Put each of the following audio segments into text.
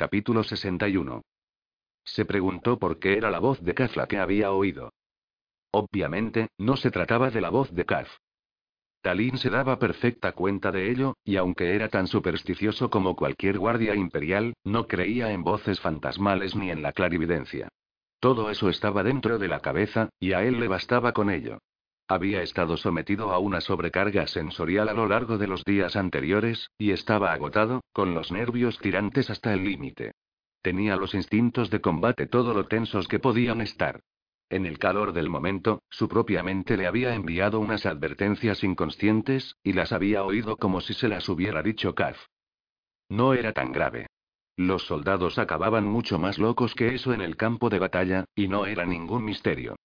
Capítulo 61. Se preguntó por qué era la voz de Kaf la que había oído. Obviamente, no se trataba de la voz de Kaf. Talín se daba perfecta cuenta de ello, y aunque era tan supersticioso como cualquier guardia imperial, no creía en voces fantasmales ni en la clarividencia. Todo eso estaba dentro de la cabeza, y a él le bastaba con ello. Había estado sometido a una sobrecarga sensorial a lo largo de los días anteriores, y estaba agotado, con los nervios tirantes hasta el límite. Tenía los instintos de combate todo lo tensos que podían estar. En el calor del momento, su propia mente le había enviado unas advertencias inconscientes, y las había oído como si se las hubiera dicho Kaz. No era tan grave. Los soldados acababan mucho más locos que eso en el campo de batalla, y no era ningún misterio.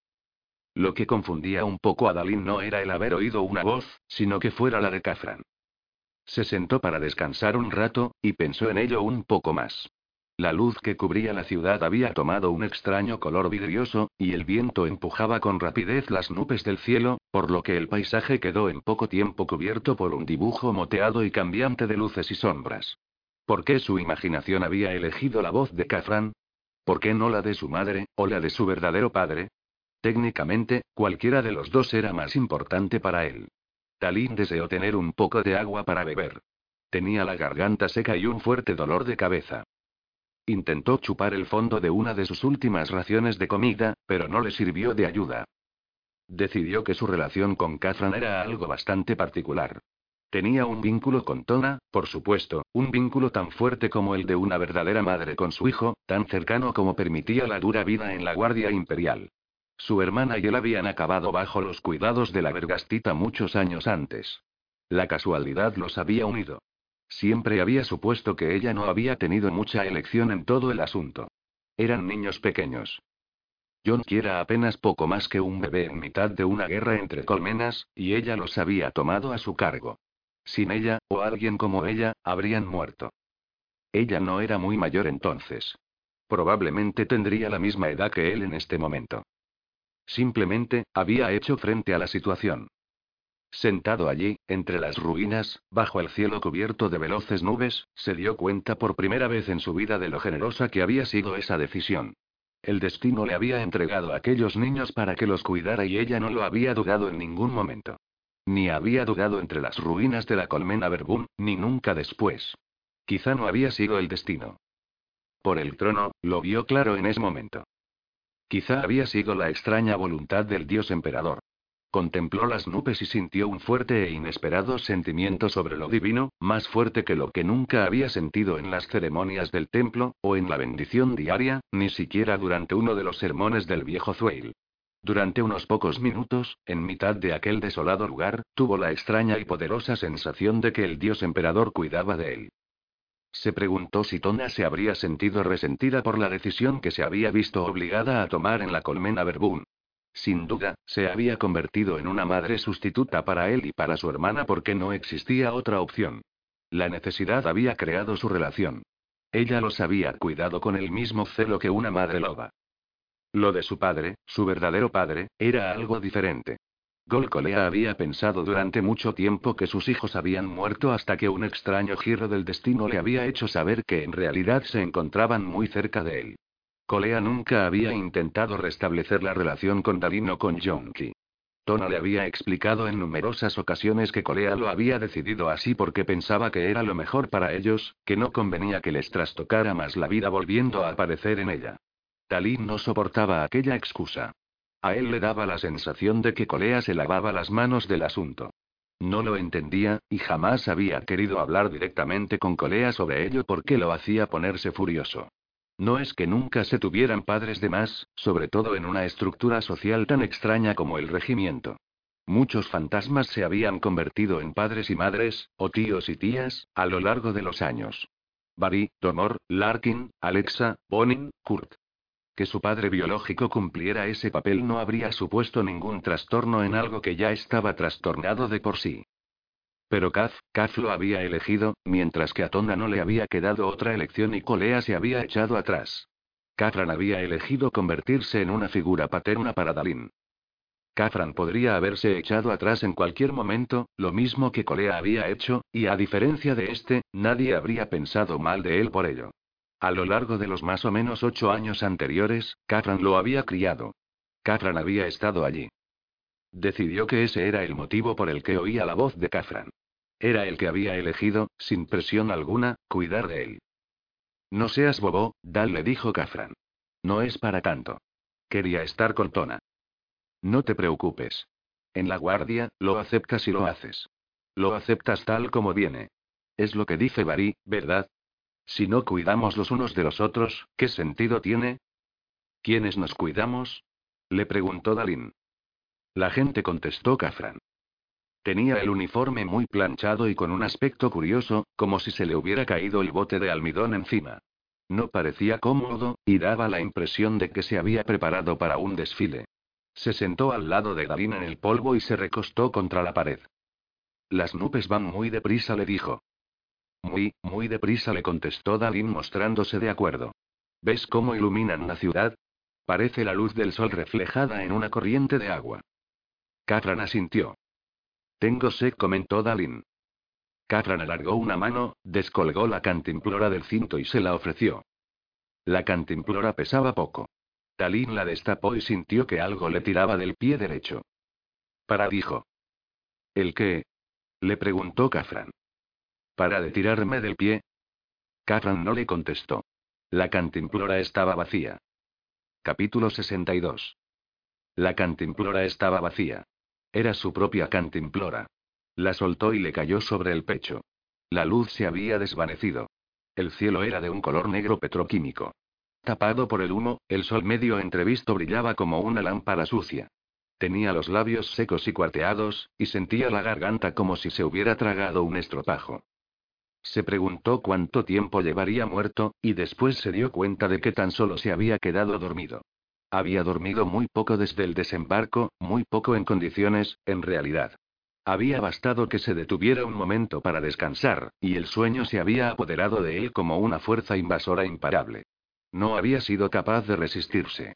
Lo que confundía un poco a Dalín no era el haber oído una voz, sino que fuera la de Kafran. Se sentó para descansar un rato, y pensó en ello un poco más. La luz que cubría la ciudad había tomado un extraño color vidrioso, y el viento empujaba con rapidez las nubes del cielo, por lo que el paisaje quedó en poco tiempo cubierto por un dibujo moteado y cambiante de luces y sombras. ¿Por qué su imaginación había elegido la voz de Kafran? ¿Por qué no la de su madre, o la de su verdadero padre? Técnicamente, cualquiera de los dos era más importante para él. Talín deseó tener un poco de agua para beber. Tenía la garganta seca y un fuerte dolor de cabeza. Intentó chupar el fondo de una de sus últimas raciones de comida, pero no le sirvió de ayuda. Decidió que su relación con Catherine era algo bastante particular. Tenía un vínculo con Tona, por supuesto, un vínculo tan fuerte como el de una verdadera madre con su hijo, tan cercano como permitía la dura vida en la Guardia Imperial. Su hermana y él habían acabado bajo los cuidados de la Vergastita muchos años antes. La casualidad los había unido. Siempre había supuesto que ella no había tenido mucha elección en todo el asunto. Eran niños pequeños. John quiera apenas poco más que un bebé en mitad de una guerra entre colmenas, y ella los había tomado a su cargo. Sin ella, o alguien como ella, habrían muerto. Ella no era muy mayor entonces. Probablemente tendría la misma edad que él en este momento. Simplemente, había hecho frente a la situación. Sentado allí, entre las ruinas, bajo el cielo cubierto de veloces nubes, se dio cuenta por primera vez en su vida de lo generosa que había sido esa decisión. El destino le había entregado a aquellos niños para que los cuidara y ella no lo había dudado en ningún momento. Ni había dudado entre las ruinas de la colmena Verbum, ni nunca después. Quizá no había sido el destino. Por el trono, lo vio claro en ese momento. Quizá había sido la extraña voluntad del dios emperador. Contempló las nubes y sintió un fuerte e inesperado sentimiento sobre lo divino, más fuerte que lo que nunca había sentido en las ceremonias del templo, o en la bendición diaria, ni siquiera durante uno de los sermones del viejo Zueil. Durante unos pocos minutos, en mitad de aquel desolado lugar, tuvo la extraña y poderosa sensación de que el dios emperador cuidaba de él. Se preguntó si Tona se habría sentido resentida por la decisión que se había visto obligada a tomar en la colmena Verbún. Sin duda, se había convertido en una madre sustituta para él y para su hermana porque no existía otra opción. La necesidad había creado su relación. Ella los había cuidado con el mismo celo que una madre loba. Lo de su padre, su verdadero padre, era algo diferente. Golcolea había pensado durante mucho tiempo que sus hijos habían muerto hasta que un extraño giro del destino le había hecho saber que en realidad se encontraban muy cerca de él. Colea nunca había intentado restablecer la relación con Dalino con Jonki. Tona le había explicado en numerosas ocasiones que Colea lo había decidido así porque pensaba que era lo mejor para ellos, que no convenía que les trastocara más la vida volviendo a aparecer en ella. Talín no soportaba aquella excusa. A él le daba la sensación de que Colea se lavaba las manos del asunto. No lo entendía, y jamás había querido hablar directamente con Colea sobre ello porque lo hacía ponerse furioso. No es que nunca se tuvieran padres de más, sobre todo en una estructura social tan extraña como el regimiento. Muchos fantasmas se habían convertido en padres y madres, o tíos y tías, a lo largo de los años. Barry, Donor, Larkin, Alexa, Bonin, Kurt. Que su padre biológico cumpliera ese papel no habría supuesto ningún trastorno en algo que ya estaba trastornado de por sí. Pero Kaz, Kaz lo había elegido, mientras que a Tonda no le había quedado otra elección y Colea se había echado atrás. Kafran había elegido convertirse en una figura paterna para Dalin. Kafran podría haberse echado atrás en cualquier momento, lo mismo que Colea había hecho, y a diferencia de este, nadie habría pensado mal de él por ello. A lo largo de los más o menos ocho años anteriores, Kafran lo había criado. Kafran había estado allí. Decidió que ese era el motivo por el que oía la voz de Kafran. Era el que había elegido, sin presión alguna, cuidar de él. No seas bobo, Dal le dijo Kafran. No es para tanto. Quería estar con Tona. No te preocupes. En la guardia, lo aceptas y lo haces. Lo aceptas tal como viene. Es lo que dice Bari, ¿verdad? Si no cuidamos los unos de los otros, ¿qué sentido tiene? ¿Quiénes nos cuidamos? Le preguntó Dalin. La gente contestó Kafran. Tenía el uniforme muy planchado y con un aspecto curioso, como si se le hubiera caído el bote de almidón encima. No parecía cómodo, y daba la impresión de que se había preparado para un desfile. Se sentó al lado de Dalin en el polvo y se recostó contra la pared. Las nubes van muy deprisa, le dijo. Muy, muy deprisa, le contestó Dalin mostrándose de acuerdo. ¿Ves cómo iluminan la ciudad? Parece la luz del sol reflejada en una corriente de agua. Catran asintió. Tengo sed, comentó Dalin. Catran alargó una mano, descolgó la cantimplora del cinto y se la ofreció. La cantimplora pesaba poco. Dalin la destapó y sintió que algo le tiraba del pie derecho. Para dijo. ¿El qué? Le preguntó Cafran. ¿Para de tirarme del pie? Cafran no le contestó. La cantimplora estaba vacía. Capítulo 62. La cantimplora estaba vacía. Era su propia cantimplora. La soltó y le cayó sobre el pecho. La luz se había desvanecido. El cielo era de un color negro petroquímico. Tapado por el humo, el sol medio entrevisto brillaba como una lámpara sucia. Tenía los labios secos y cuarteados, y sentía la garganta como si se hubiera tragado un estropajo. Se preguntó cuánto tiempo llevaría muerto, y después se dio cuenta de que tan solo se había quedado dormido. Había dormido muy poco desde el desembarco, muy poco en condiciones, en realidad. Había bastado que se detuviera un momento para descansar, y el sueño se había apoderado de él como una fuerza invasora imparable. No había sido capaz de resistirse.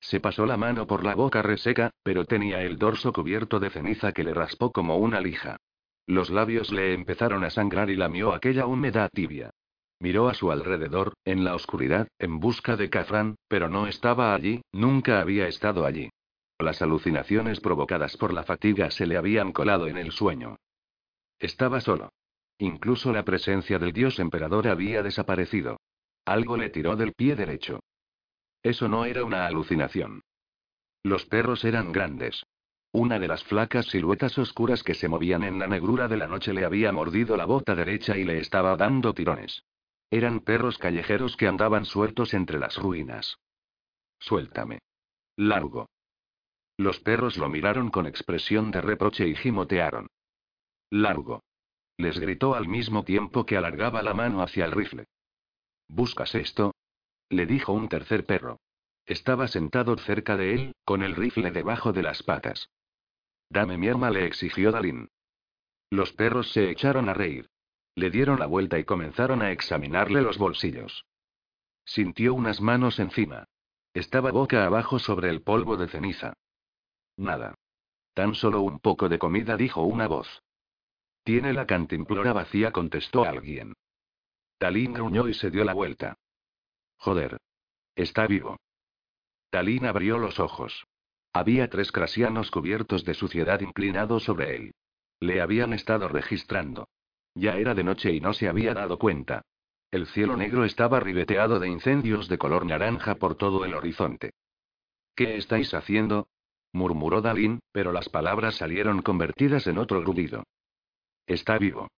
Se pasó la mano por la boca reseca, pero tenía el dorso cubierto de ceniza que le raspó como una lija. Los labios le empezaron a sangrar y lamió aquella humedad tibia. Miró a su alrededor, en la oscuridad, en busca de Cafran, pero no estaba allí, nunca había estado allí. Las alucinaciones provocadas por la fatiga se le habían colado en el sueño. Estaba solo. Incluso la presencia del dios emperador había desaparecido. Algo le tiró del pie derecho. Eso no era una alucinación. Los perros eran grandes. Una de las flacas siluetas oscuras que se movían en la negrura de la noche le había mordido la bota derecha y le estaba dando tirones. Eran perros callejeros que andaban sueltos entre las ruinas. Suéltame. Largo. Los perros lo miraron con expresión de reproche y gimotearon. Largo. Les gritó al mismo tiempo que alargaba la mano hacia el rifle. ¿Buscas esto? Le dijo un tercer perro. Estaba sentado cerca de él, con el rifle debajo de las patas. Dame mi arma, le exigió Dalin. Los perros se echaron a reír. Le dieron la vuelta y comenzaron a examinarle los bolsillos. Sintió unas manos encima. Estaba boca abajo sobre el polvo de ceniza. Nada. Tan solo un poco de comida, dijo una voz. Tiene la cantimplora vacía, contestó alguien. Talín gruñó y se dio la vuelta. Joder. Está vivo. Talín abrió los ojos. Había tres crasianos cubiertos de suciedad inclinados sobre él. Le habían estado registrando. Ya era de noche y no se había dado cuenta. El cielo negro estaba ribeteado de incendios de color naranja por todo el horizonte. ¿Qué estáis haciendo? murmuró Dalín, pero las palabras salieron convertidas en otro grudido. Está vivo.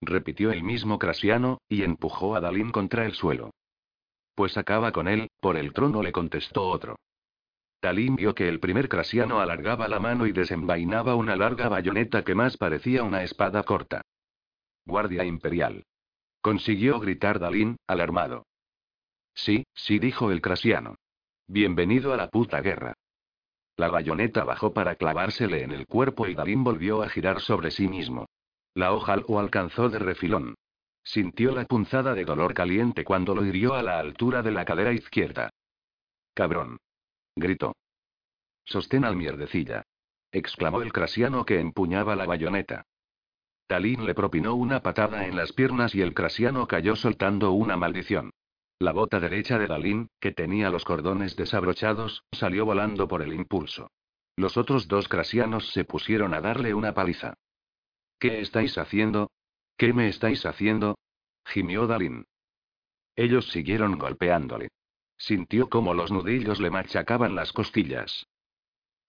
Repitió el mismo Crasiano, y empujó a Dalín contra el suelo. Pues acaba con él, por el trono le contestó otro. Dalín vio que el primer Crasiano alargaba la mano y desenvainaba una larga bayoneta que más parecía una espada corta. Guardia Imperial. Consiguió gritar Dalín, alarmado. Sí, sí, dijo el Crasiano. Bienvenido a la puta guerra. La bayoneta bajó para clavársele en el cuerpo y Dalín volvió a girar sobre sí mismo. La hoja lo alcanzó de refilón. Sintió la punzada de dolor caliente cuando lo hirió a la altura de la cadera izquierda. Cabrón. Gritó. Sostén al mierdecilla. exclamó el crasiano que empuñaba la bayoneta. Talín le propinó una patada en las piernas y el crasiano cayó soltando una maldición. La bota derecha de Dalín, que tenía los cordones desabrochados, salió volando por el impulso. Los otros dos crasianos se pusieron a darle una paliza. ¿Qué estáis haciendo? ¿Qué me estáis haciendo? gimió Dalín. Ellos siguieron golpeándole. Sintió como los nudillos le machacaban las costillas.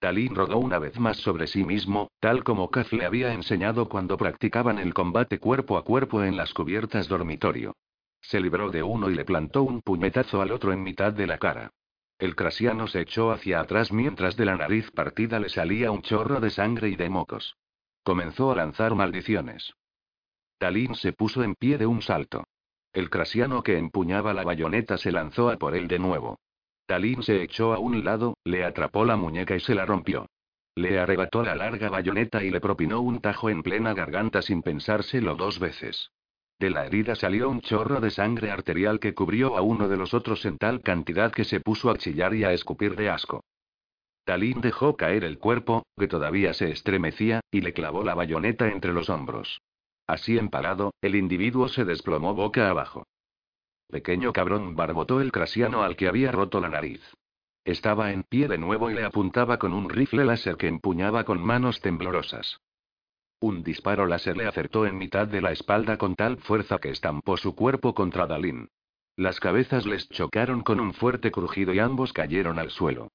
Dalín rodó una vez más sobre sí mismo, tal como Kaz le había enseñado cuando practicaban el combate cuerpo a cuerpo en las cubiertas dormitorio. Se libró de uno y le plantó un puñetazo al otro en mitad de la cara. El crasiano se echó hacia atrás mientras de la nariz partida le salía un chorro de sangre y de mocos. Comenzó a lanzar maldiciones. Talín se puso en pie de un salto. El crasiano que empuñaba la bayoneta se lanzó a por él de nuevo. Talín se echó a un lado, le atrapó la muñeca y se la rompió. Le arrebató la larga bayoneta y le propinó un tajo en plena garganta sin pensárselo dos veces. De la herida salió un chorro de sangre arterial que cubrió a uno de los otros en tal cantidad que se puso a chillar y a escupir de asco. Talín dejó caer el cuerpo, que todavía se estremecía, y le clavó la bayoneta entre los hombros. Así empalado, el individuo se desplomó boca abajo. Pequeño cabrón barbotó el crasiano al que había roto la nariz. Estaba en pie de nuevo y le apuntaba con un rifle láser que empuñaba con manos temblorosas. Un disparo láser le acertó en mitad de la espalda con tal fuerza que estampó su cuerpo contra Dalín. Las cabezas les chocaron con un fuerte crujido y ambos cayeron al suelo.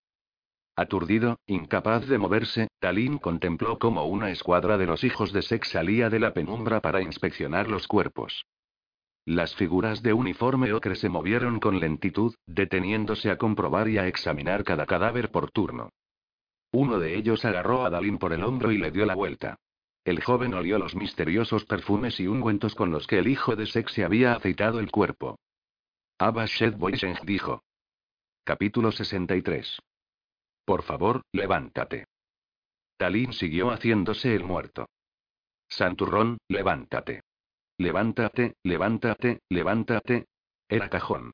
Aturdido, incapaz de moverse, Dalín contempló cómo una escuadra de los hijos de Sex salía de la penumbra para inspeccionar los cuerpos. Las figuras de uniforme ocre se movieron con lentitud, deteniéndose a comprobar y a examinar cada cadáver por turno. Uno de ellos agarró a Dalín por el hombro y le dio la vuelta. El joven olió los misteriosos perfumes y ungüentos con los que el hijo de Sex se había aceitado el cuerpo. Abba Shed dijo. Capítulo 63. Por favor, levántate. Talín siguió haciéndose el muerto. Santurrón, levántate. Levántate, levántate, levántate. Era cajón.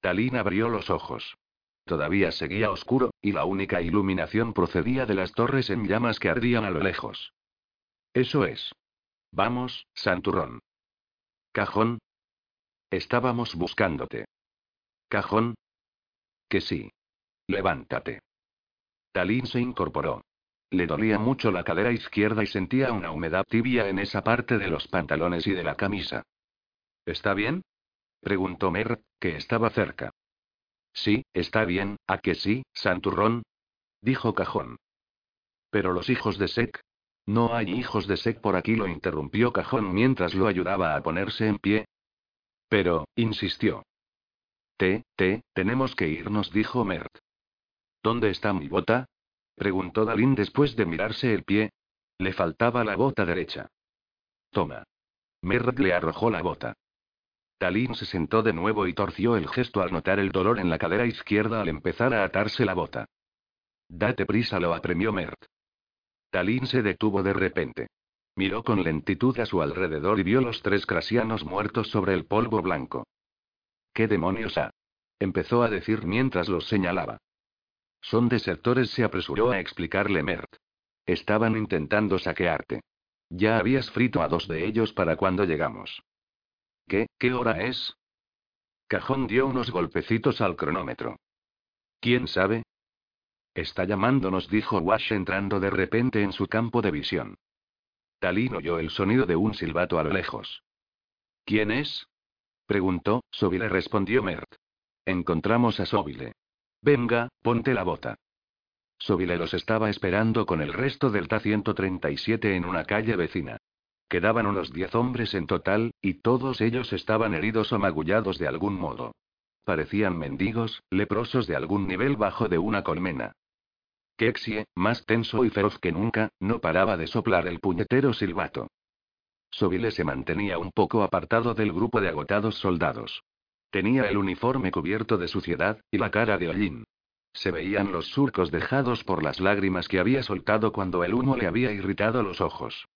Talín abrió los ojos. Todavía seguía oscuro, y la única iluminación procedía de las torres en llamas que ardían a lo lejos. Eso es. Vamos, Santurrón. Cajón. Estábamos buscándote. Cajón. Que sí. Levántate. Talín se incorporó. Le dolía mucho la cadera izquierda y sentía una humedad tibia en esa parte de los pantalones y de la camisa. ¿Está bien? preguntó Mer, que estaba cerca. Sí, está bien, ¿a que sí, Santurrón? dijo Cajón. Pero los hijos de Sek, no hay hijos de Sek por aquí, lo interrumpió Cajón mientras lo ayudaba a ponerse en pie. Pero, insistió. Te, te, tenemos que irnos, dijo Mert. ¿Dónde está mi bota? preguntó Dalín después de mirarse el pie. Le faltaba la bota derecha. Toma. Mert le arrojó la bota. Dalín se sentó de nuevo y torció el gesto al notar el dolor en la cadera izquierda al empezar a atarse la bota. Date prisa, lo apremió Mert. Talín se detuvo de repente. Miró con lentitud a su alrededor y vio los tres crasianos muertos sobre el polvo blanco. ¿Qué demonios ha? empezó a decir mientras los señalaba. Son desertores, se apresuró a explicarle Mert. Estaban intentando saquearte. Ya habías frito a dos de ellos para cuando llegamos. ¿Qué, qué hora es? Cajón dio unos golpecitos al cronómetro. ¿Quién sabe? Está llamándonos, dijo Wash entrando de repente en su campo de visión. Talín oyó el sonido de un silbato a lo lejos. ¿Quién es? preguntó, Sobile respondió Mert. Encontramos a Sobile. Venga, ponte la bota. Sobile los estaba esperando con el resto del Ta-137 en una calle vecina. Quedaban unos diez hombres en total, y todos ellos estaban heridos o magullados de algún modo. Parecían mendigos, leprosos de algún nivel bajo de una colmena. Kexie, más tenso y feroz que nunca, no paraba de soplar el puñetero silbato. Sobile se mantenía un poco apartado del grupo de agotados soldados. Tenía el uniforme cubierto de suciedad, y la cara de hollín. Se veían los surcos dejados por las lágrimas que había soltado cuando el humo le había irritado los ojos.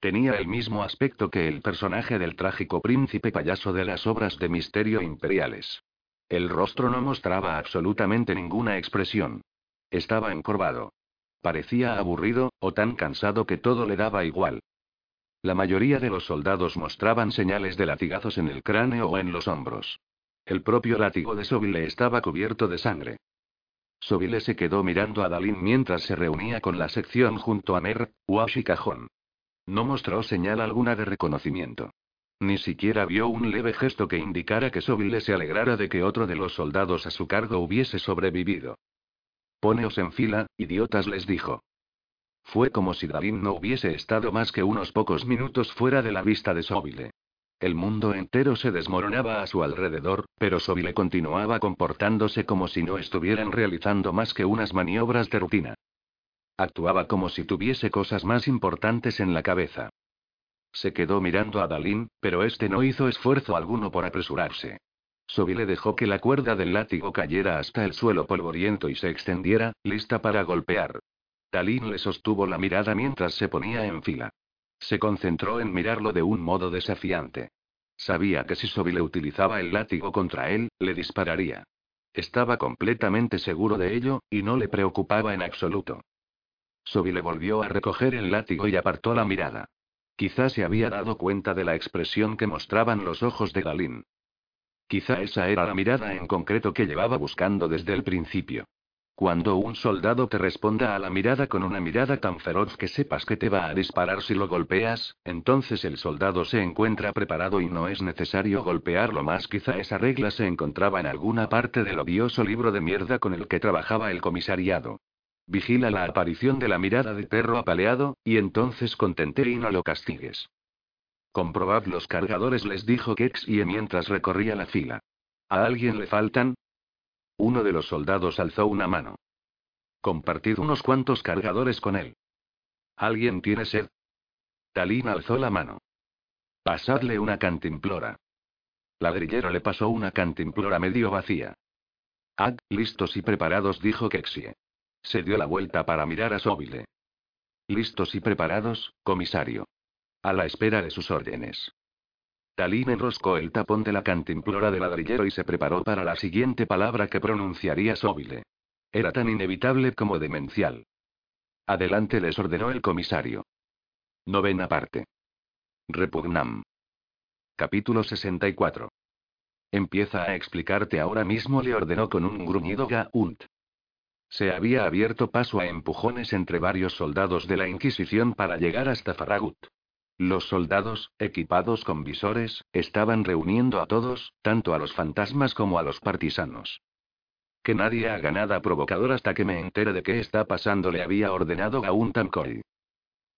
Tenía el mismo aspecto que el personaje del trágico príncipe payaso de las obras de misterio imperiales. El rostro no mostraba absolutamente ninguna expresión. Estaba encorvado. Parecía aburrido, o tan cansado que todo le daba igual. La mayoría de los soldados mostraban señales de latigazos en el cráneo o en los hombros. El propio látigo de Sobile estaba cubierto de sangre. Sobile se quedó mirando a Dalin mientras se reunía con la sección junto a Mer, Wash y Cajón. No mostró señal alguna de reconocimiento. Ni siquiera vio un leve gesto que indicara que Sobile se alegrara de que otro de los soldados a su cargo hubiese sobrevivido. Poneos en fila, idiotas les dijo. Fue como si Dalin no hubiese estado más que unos pocos minutos fuera de la vista de Sobile. El mundo entero se desmoronaba a su alrededor, pero Sobile continuaba comportándose como si no estuvieran realizando más que unas maniobras de rutina. Actuaba como si tuviese cosas más importantes en la cabeza. Se quedó mirando a Dalín, pero este no hizo esfuerzo alguno por apresurarse. Sobile dejó que la cuerda del látigo cayera hasta el suelo polvoriento y se extendiera, lista para golpear. Dalín le sostuvo la mirada mientras se ponía en fila. Se concentró en mirarlo de un modo desafiante. Sabía que si Sobile utilizaba el látigo contra él, le dispararía. Estaba completamente seguro de ello, y no le preocupaba en absoluto. Sobile volvió a recoger el látigo y apartó la mirada. Quizá se había dado cuenta de la expresión que mostraban los ojos de Galín. Quizá esa era la mirada en concreto que llevaba buscando desde el principio. Cuando un soldado te responda a la mirada con una mirada tan feroz que sepas que te va a disparar si lo golpeas, entonces el soldado se encuentra preparado y no es necesario golpearlo más. Quizá esa regla se encontraba en alguna parte del odioso libro de mierda con el que trabajaba el comisariado. Vigila la aparición de la mirada de perro apaleado, y entonces contente y no lo castigues. Comprobad los cargadores, les dijo Kexie mientras recorría la fila. ¿A alguien le faltan? Uno de los soldados alzó una mano. Compartid unos cuantos cargadores con él. ¿Alguien tiene sed? Talín alzó la mano. Pasadle una cantimplora. Ladrillero le pasó una cantimplora medio vacía. Ad, listos y preparados, dijo Kexie. Se dio la vuelta para mirar a Sóbile. Listos y preparados, comisario. A la espera de sus órdenes. Talín enroscó el tapón de la cantimplora del ladrillero y se preparó para la siguiente palabra que pronunciaría Sóbile. Era tan inevitable como demencial. Adelante les ordenó el comisario. Novena parte. Repugnam. Capítulo 64. Empieza a explicarte ahora mismo, le ordenó con un gruñido Gaunt. Se había abierto paso a empujones entre varios soldados de la Inquisición para llegar hasta Farragut. Los soldados, equipados con visores, estaban reuniendo a todos, tanto a los fantasmas como a los partisanos. Que nadie haga nada provocador hasta que me entere de qué está pasando, le había ordenado Gaun Tamkoi.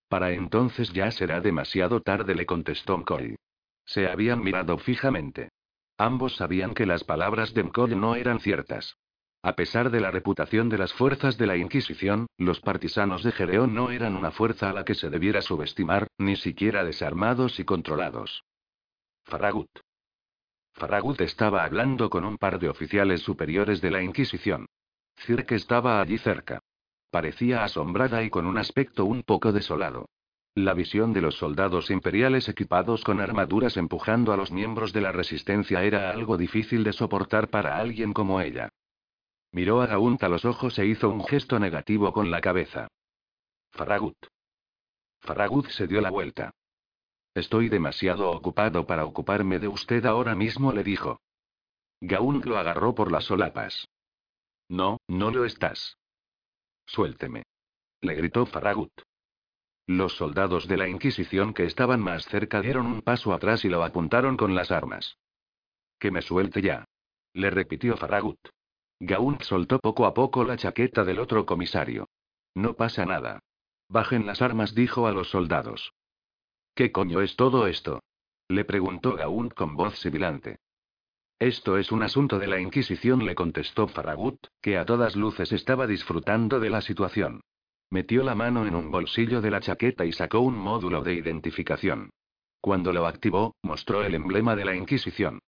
Para entonces ya será demasiado tarde, le contestó Mkoi. Se habían mirado fijamente. Ambos sabían que las palabras de Mkoi no eran ciertas. A pesar de la reputación de las fuerzas de la Inquisición, los partisanos de Gereón no eran una fuerza a la que se debiera subestimar, ni siquiera desarmados y controlados. Farragut. Farragut estaba hablando con un par de oficiales superiores de la Inquisición. Cirque estaba allí cerca. Parecía asombrada y con un aspecto un poco desolado. La visión de los soldados imperiales equipados con armaduras empujando a los miembros de la resistencia era algo difícil de soportar para alguien como ella. Miró a Gaunt a los ojos e hizo un gesto negativo con la cabeza. Farragut. Farragut se dio la vuelta. Estoy demasiado ocupado para ocuparme de usted ahora mismo, le dijo. Gaunt lo agarró por las solapas. No, no lo estás. Suélteme. Le gritó Farragut. Los soldados de la Inquisición que estaban más cerca dieron un paso atrás y lo apuntaron con las armas. Que me suelte ya. Le repitió Farragut. Gaunt soltó poco a poco la chaqueta del otro comisario. No pasa nada. Bajen las armas, dijo a los soldados. ¿Qué coño es todo esto? Le preguntó Gaunt con voz sibilante. Esto es un asunto de la Inquisición, le contestó Farragut, que a todas luces estaba disfrutando de la situación. Metió la mano en un bolsillo de la chaqueta y sacó un módulo de identificación. Cuando lo activó, mostró el emblema de la Inquisición.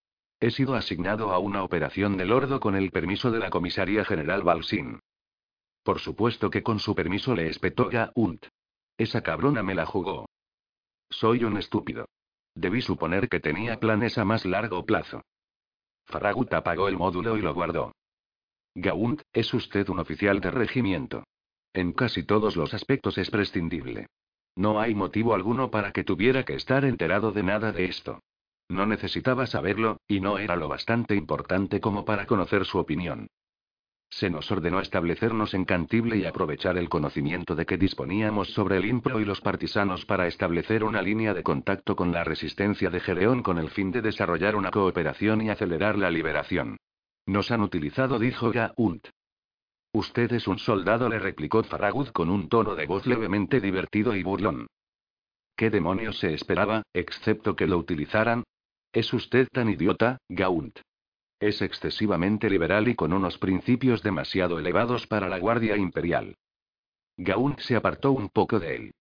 He sido asignado a una operación del Ordo con el permiso de la comisaría general Balsin. Por supuesto que con su permiso le espetó Gaunt. Esa cabrona me la jugó. Soy un estúpido. Debí suponer que tenía planes a más largo plazo. Farragut apagó el módulo y lo guardó. Gaunt, es usted un oficial de regimiento. En casi todos los aspectos es prescindible. No hay motivo alguno para que tuviera que estar enterado de nada de esto. No necesitaba saberlo, y no era lo bastante importante como para conocer su opinión. Se nos ordenó establecernos en Cantible y aprovechar el conocimiento de que disponíamos sobre el Impro y los partisanos para establecer una línea de contacto con la resistencia de Gereón con el fin de desarrollar una cooperación y acelerar la liberación. Nos han utilizado, dijo Gaunt. Usted es un soldado, le replicó Farragut con un tono de voz levemente divertido y burlón. ¿Qué demonios se esperaba, excepto que lo utilizaran? ¿Es usted tan idiota, Gaunt? Es excesivamente liberal y con unos principios demasiado elevados para la Guardia Imperial. Gaunt se apartó un poco de él.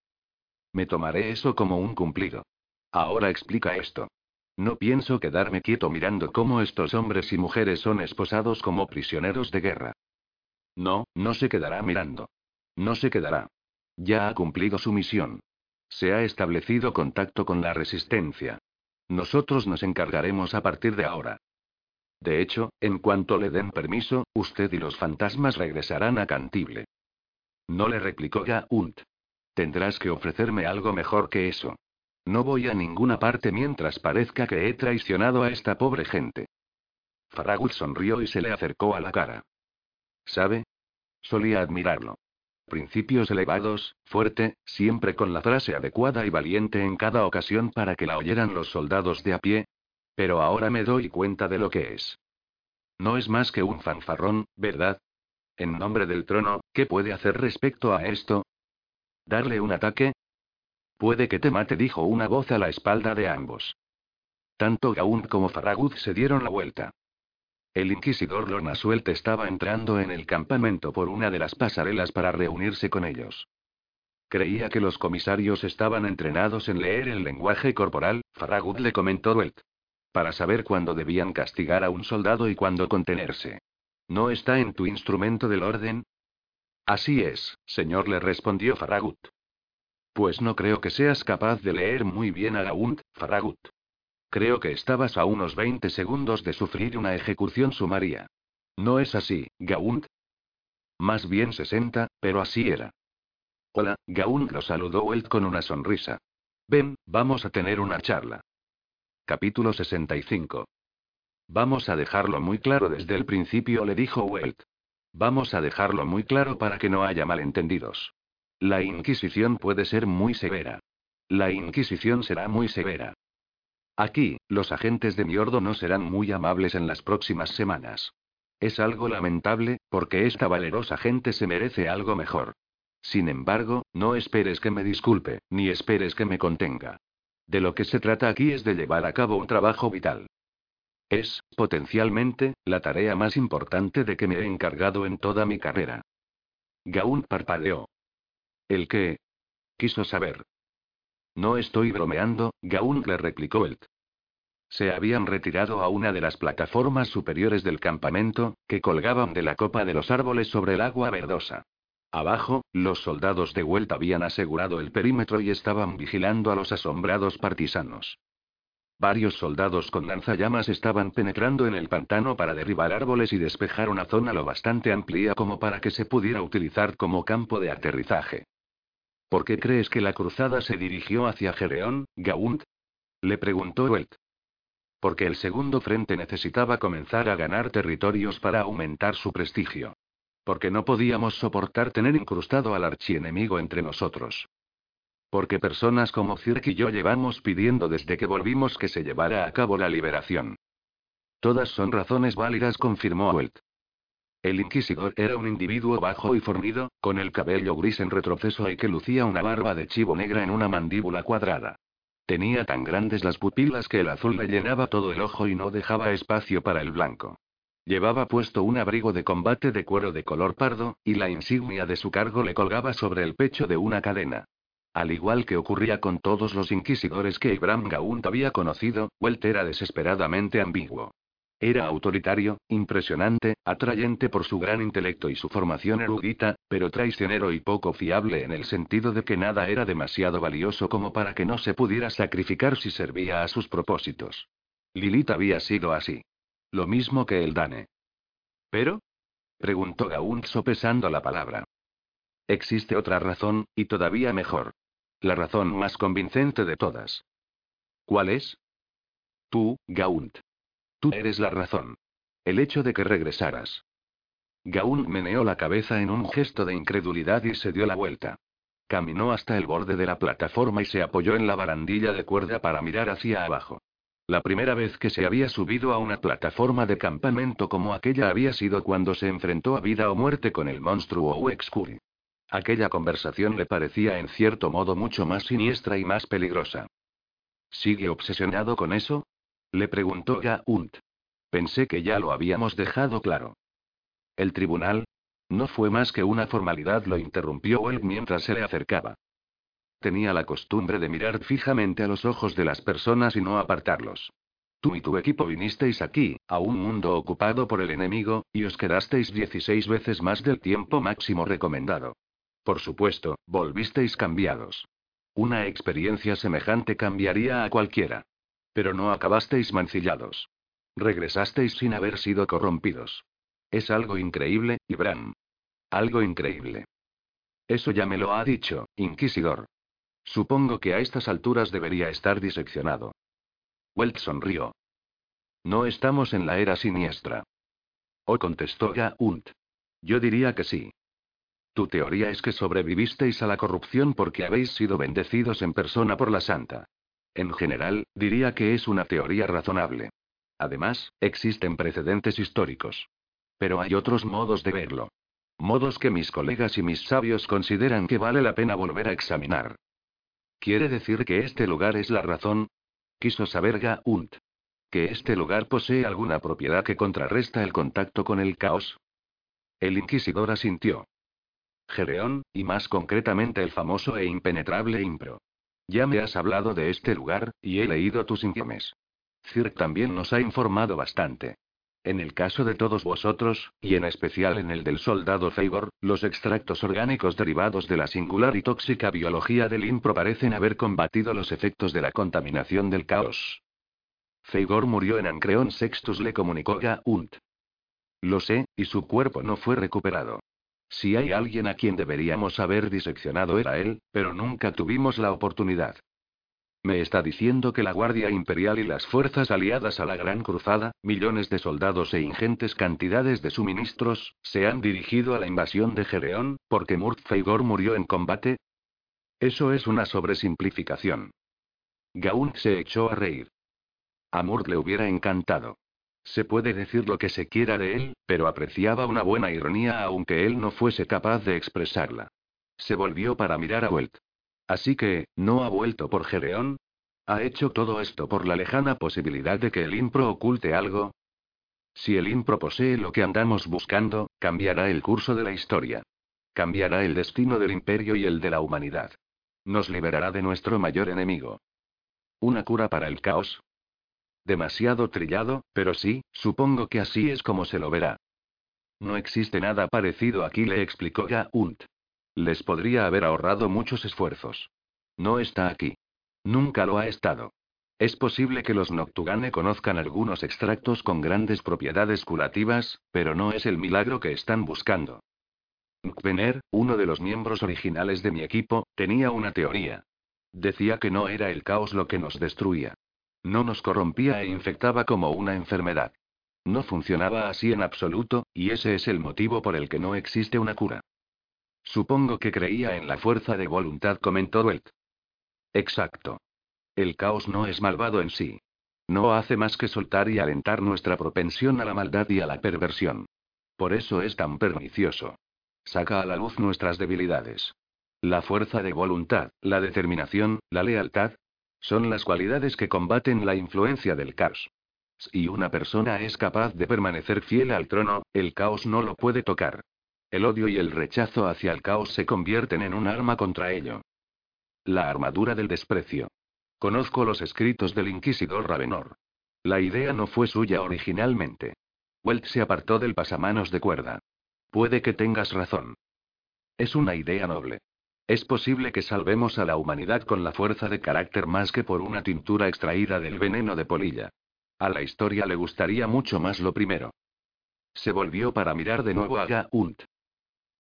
Me tomaré eso como un cumplido. Ahora explica esto. No pienso quedarme quieto mirando cómo estos hombres y mujeres son esposados como prisioneros de guerra. No, no se quedará mirando. No se quedará. Ya ha cumplido su misión. Se ha establecido contacto con la resistencia. Nosotros nos encargaremos a partir de ahora. De hecho, en cuanto le den permiso, usted y los fantasmas regresarán a Cantible. No le replicó ya Unt. Tendrás que ofrecerme algo mejor que eso. No voy a ninguna parte mientras parezca que he traicionado a esta pobre gente. Farragut sonrió y se le acercó a la cara. ¿Sabe? Solía admirarlo. Principios elevados, fuerte, siempre con la frase adecuada y valiente en cada ocasión para que la oyeran los soldados de a pie, pero ahora me doy cuenta de lo que es. No es más que un fanfarrón, ¿verdad? En nombre del trono, ¿qué puede hacer respecto a esto? ¿Darle un ataque? Puede que te mate, dijo una voz a la espalda de ambos. Tanto Gaunt como Farragut se dieron la vuelta. El inquisidor Lorna Suelte estaba entrando en el campamento por una de las pasarelas para reunirse con ellos. Creía que los comisarios estaban entrenados en leer el lenguaje corporal, Farragut le comentó Welt para saber cuándo debían castigar a un soldado y cuándo contenerse. ¿No está en tu instrumento del orden? Así es, señor, le respondió Farragut. Pues no creo que seas capaz de leer muy bien a Gaunt, Farragut. Creo que estabas a unos 20 segundos de sufrir una ejecución sumaria. ¿No es así, Gaunt? Más bien 60, pero así era. Hola, Gaunt lo saludó Welt con una sonrisa. Ven, vamos a tener una charla. Capítulo 65. Vamos a dejarlo muy claro desde el principio, le dijo Welt. Vamos a dejarlo muy claro para que no haya malentendidos. La Inquisición puede ser muy severa. La Inquisición será muy severa. Aquí, los agentes de Miordo no serán muy amables en las próximas semanas. Es algo lamentable, porque esta valerosa gente se merece algo mejor. Sin embargo, no esperes que me disculpe, ni esperes que me contenga. De lo que se trata aquí es de llevar a cabo un trabajo vital. Es, potencialmente, la tarea más importante de que me he encargado en toda mi carrera. Gaun parpadeó. ¿El qué? Quiso saber. No estoy bromeando, Gaun le replicó él. Se habían retirado a una de las plataformas superiores del campamento, que colgaban de la copa de los árboles sobre el agua verdosa. Abajo, los soldados de vuelta habían asegurado el perímetro y estaban vigilando a los asombrados partisanos. Varios soldados con lanzallamas estaban penetrando en el pantano para derribar árboles y despejar una zona lo bastante amplia como para que se pudiera utilizar como campo de aterrizaje. ¿Por qué crees que la cruzada se dirigió hacia Gereón, Gaunt? Le preguntó Welt. Porque el segundo frente necesitaba comenzar a ganar territorios para aumentar su prestigio. Porque no podíamos soportar tener incrustado al archienemigo entre nosotros. Porque personas como Cirque y yo llevamos pidiendo desde que volvimos que se llevara a cabo la liberación. Todas son razones válidas, confirmó Welt. El inquisidor era un individuo bajo y fornido, con el cabello gris en retroceso y que lucía una barba de chivo negra en una mandíbula cuadrada. Tenía tan grandes las pupilas que el azul le llenaba todo el ojo y no dejaba espacio para el blanco. Llevaba puesto un abrigo de combate de cuero de color pardo, y la insignia de su cargo le colgaba sobre el pecho de una cadena. Al igual que ocurría con todos los inquisidores que Ibrahim Gaunt había conocido, Welt era desesperadamente ambiguo. Era autoritario, impresionante, atrayente por su gran intelecto y su formación erudita, pero traicionero y poco fiable en el sentido de que nada era demasiado valioso como para que no se pudiera sacrificar si servía a sus propósitos. Lilith había sido así. Lo mismo que el Dane. ¿Pero? preguntó Gaunt sopesando la palabra. Existe otra razón, y todavía mejor. La razón más convincente de todas. ¿Cuál es? Tú, Gaunt. Tú eres la razón. El hecho de que regresaras. Gaunt meneó la cabeza en un gesto de incredulidad y se dio la vuelta. Caminó hasta el borde de la plataforma y se apoyó en la barandilla de cuerda para mirar hacia abajo. La primera vez que se había subido a una plataforma de campamento como aquella había sido cuando se enfrentó a vida o muerte con el monstruo Uexcuri. Aquella conversación le parecía en cierto modo mucho más siniestra y más peligrosa. ¿Sigue obsesionado con eso? Le preguntó Gaunt. Pensé que ya lo habíamos dejado claro. El tribunal, no fue más que una formalidad, lo interrumpió él mientras se le acercaba. Tenía la costumbre de mirar fijamente a los ojos de las personas y no apartarlos. Tú y tu equipo vinisteis aquí, a un mundo ocupado por el enemigo, y os quedasteis 16 veces más del tiempo máximo recomendado. Por supuesto, volvisteis cambiados. Una experiencia semejante cambiaría a cualquiera. Pero no acabasteis mancillados. Regresasteis sin haber sido corrompidos. Es algo increíble, Ibram. Algo increíble. Eso ya me lo ha dicho, Inquisidor. Supongo que a estas alturas debería estar diseccionado. Welt sonrió. No estamos en la era siniestra. O contestó Gaunt. Yo diría que sí. Tu teoría es que sobrevivisteis a la corrupción porque habéis sido bendecidos en persona por la santa. En general, diría que es una teoría razonable. Además, existen precedentes históricos. Pero hay otros modos de verlo. Modos que mis colegas y mis sabios consideran que vale la pena volver a examinar. ¿Quiere decir que este lugar es la razón? Quiso saber Gaunt. ¿Que este lugar posee alguna propiedad que contrarresta el contacto con el caos? El inquisidor asintió. Gereón, y más concretamente el famoso e impenetrable Impro. Ya me has hablado de este lugar, y he leído tus informes. Cirque también nos ha informado bastante. En el caso de todos vosotros, y en especial en el del soldado Feigor, los extractos orgánicos derivados de la singular y tóxica biología del impro parecen haber combatido los efectos de la contaminación del caos. Feigor murió en Ancreón Sextus, le comunicó Gaunt. Lo sé, y su cuerpo no fue recuperado. Si hay alguien a quien deberíamos haber diseccionado era él, pero nunca tuvimos la oportunidad. Me está diciendo que la Guardia Imperial y las fuerzas aliadas a la Gran Cruzada, millones de soldados e ingentes cantidades de suministros, se han dirigido a la invasión de Gereón, porque Murt Feigor murió en combate. Eso es una sobresimplificación. Gaunt se echó a reír. A Murt le hubiera encantado. Se puede decir lo que se quiera de él, pero apreciaba una buena ironía aunque él no fuese capaz de expresarla. Se volvió para mirar a Welt. Así que, ¿no ha vuelto por Gereón? ¿Ha hecho todo esto por la lejana posibilidad de que el Impro oculte algo? Si el Impro posee lo que andamos buscando, cambiará el curso de la historia. Cambiará el destino del imperio y el de la humanidad. Nos liberará de nuestro mayor enemigo. ¿Una cura para el caos? Demasiado trillado, pero sí, supongo que así es como se lo verá. No existe nada parecido aquí, le explicó Gaunt. Les podría haber ahorrado muchos esfuerzos. No está aquí. Nunca lo ha estado. Es posible que los Noctugane conozcan algunos extractos con grandes propiedades curativas, pero no es el milagro que están buscando. Nkvener, uno de los miembros originales de mi equipo, tenía una teoría. Decía que no era el caos lo que nos destruía. No nos corrompía e infectaba como una enfermedad. No funcionaba así en absoluto, y ese es el motivo por el que no existe una cura. Supongo que creía en la fuerza de voluntad, comentó Welt. Exacto. El caos no es malvado en sí. No hace más que soltar y alentar nuestra propensión a la maldad y a la perversión. Por eso es tan pernicioso. Saca a la luz nuestras debilidades. La fuerza de voluntad, la determinación, la lealtad, son las cualidades que combaten la influencia del caos. Si una persona es capaz de permanecer fiel al trono, el caos no lo puede tocar. El odio y el rechazo hacia el caos se convierten en un arma contra ello. La armadura del desprecio. Conozco los escritos del inquisidor Ravenor. La idea no fue suya originalmente. Welt se apartó del pasamanos de cuerda. Puede que tengas razón. Es una idea noble. Es posible que salvemos a la humanidad con la fuerza de carácter más que por una tintura extraída del veneno de polilla. A la historia le gustaría mucho más lo primero. Se volvió para mirar de nuevo a Gaunt.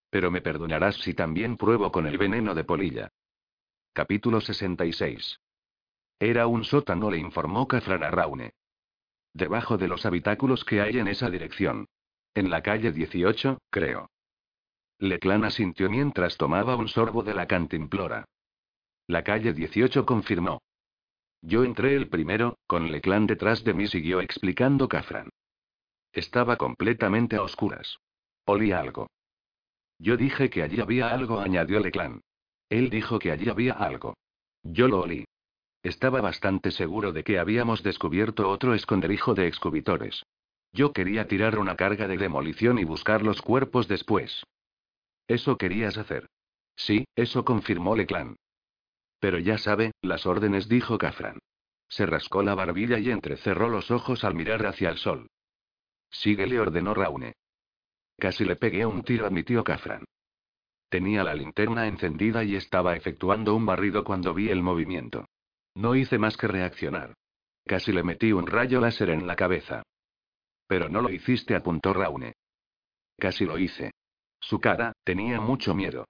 Pero me perdonarás si también pruebo con el veneno de polilla. Capítulo 66. Era un sótano, le informó Raune. Debajo de los habitáculos que hay en esa dirección. En la calle 18, creo. Leclan asintió mientras tomaba un sorbo de la cantimplora. La calle 18 confirmó. Yo entré el primero, con Leclan detrás de mí, siguió explicando Cafran. Estaba completamente a oscuras. Olía algo. Yo dije que allí había algo, añadió Leclan. Él dijo que allí había algo. Yo lo olí. Estaba bastante seguro de que habíamos descubierto otro esconderijo de excubitores. Yo quería tirar una carga de demolición y buscar los cuerpos después. Eso querías hacer. Sí, eso confirmó Leclan. Pero ya sabe, las órdenes, dijo Cafran. Se rascó la barbilla y entrecerró los ojos al mirar hacia el sol. Sigue, le ordenó Raune. Casi le pegué un tiro a mi tío Cafran. Tenía la linterna encendida y estaba efectuando un barrido cuando vi el movimiento. No hice más que reaccionar. Casi le metí un rayo láser en la cabeza. Pero no lo hiciste, apuntó Raune. Casi lo hice. Su cara, tenía mucho miedo.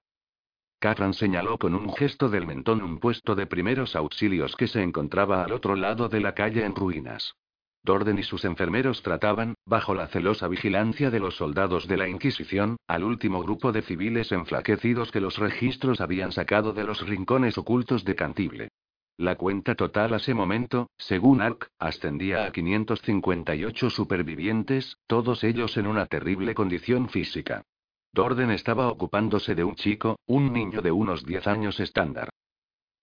Catran señaló con un gesto del mentón un puesto de primeros auxilios que se encontraba al otro lado de la calle en ruinas. Dorden y sus enfermeros trataban, bajo la celosa vigilancia de los soldados de la Inquisición, al último grupo de civiles enflaquecidos que los registros habían sacado de los rincones ocultos de Cantible. La cuenta total a ese momento, según ARC, ascendía a 558 supervivientes, todos ellos en una terrible condición física. Dorden estaba ocupándose de un chico, un niño de unos 10 años estándar.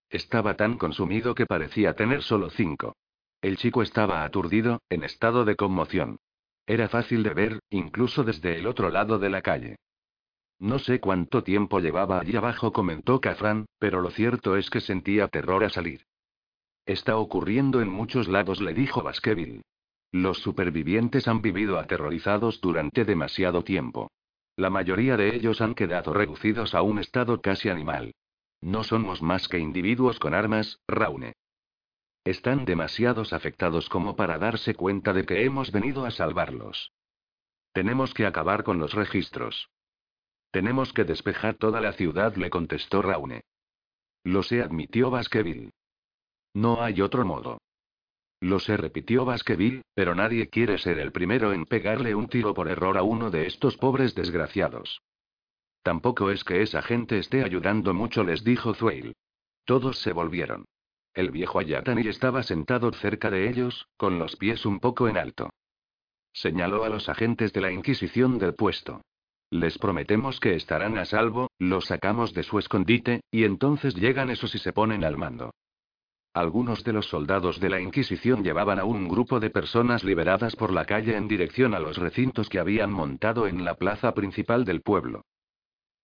Estaba tan consumido que parecía tener solo cinco. El chico estaba aturdido, en estado de conmoción. Era fácil de ver, incluso desde el otro lado de la calle. No sé cuánto tiempo llevaba allí abajo, comentó Cafran, pero lo cierto es que sentía terror a salir. Está ocurriendo en muchos lados, le dijo Baskerville. Los supervivientes han vivido aterrorizados durante demasiado tiempo. La mayoría de ellos han quedado reducidos a un estado casi animal. No somos más que individuos con armas, Raune. Están demasiados afectados como para darse cuenta de que hemos venido a salvarlos. Tenemos que acabar con los registros. Tenemos que despejar toda la ciudad, le contestó Raune. Lo sé, admitió Baskerville. No hay otro modo. Lo sé, repitió Baskerville, pero nadie quiere ser el primero en pegarle un tiro por error a uno de estos pobres desgraciados. Tampoco es que esa gente esté ayudando mucho, les dijo Thwale. Todos se volvieron. El viejo Ayatani estaba sentado cerca de ellos, con los pies un poco en alto. Señaló a los agentes de la Inquisición del puesto. Les prometemos que estarán a salvo, los sacamos de su escondite, y entonces llegan esos y se ponen al mando. Algunos de los soldados de la Inquisición llevaban a un grupo de personas liberadas por la calle en dirección a los recintos que habían montado en la plaza principal del pueblo.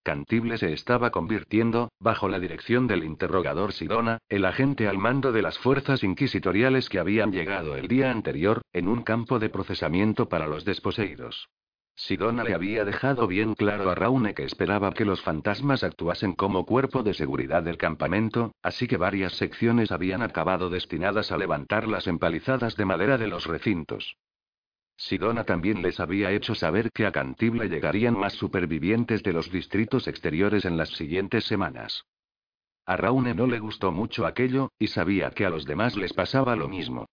Cantible se estaba convirtiendo, bajo la dirección del interrogador Sidona, el agente al mando de las fuerzas inquisitoriales que habían llegado el día anterior, en un campo de procesamiento para los desposeídos. Sidona le había dejado bien claro a Raune que esperaba que los fantasmas actuasen como cuerpo de seguridad del campamento, así que varias secciones habían acabado destinadas a levantar las empalizadas de madera de los recintos. Sidona también les había hecho saber que a Cantible llegarían más supervivientes de los distritos exteriores en las siguientes semanas. A Raune no le gustó mucho aquello, y sabía que a los demás les pasaba lo mismo.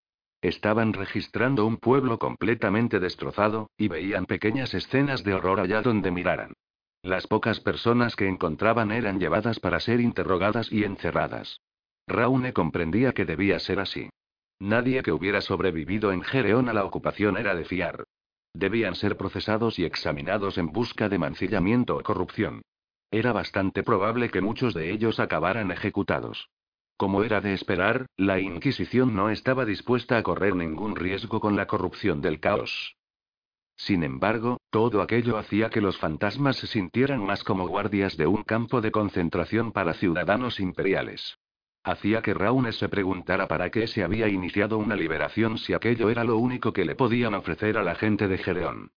Estaban registrando un pueblo completamente destrozado, y veían pequeñas escenas de horror allá donde miraran. Las pocas personas que encontraban eran llevadas para ser interrogadas y encerradas. Raune comprendía que debía ser así. Nadie que hubiera sobrevivido en Gereón a la ocupación era de fiar. Debían ser procesados y examinados en busca de mancillamiento o corrupción. Era bastante probable que muchos de ellos acabaran ejecutados. Como era de esperar, la Inquisición no estaba dispuesta a correr ningún riesgo con la corrupción del caos. Sin embargo, todo aquello hacía que los fantasmas se sintieran más como guardias de un campo de concentración para ciudadanos imperiales. Hacía que Raunes se preguntara para qué se había iniciado una liberación si aquello era lo único que le podían ofrecer a la gente de Gereón.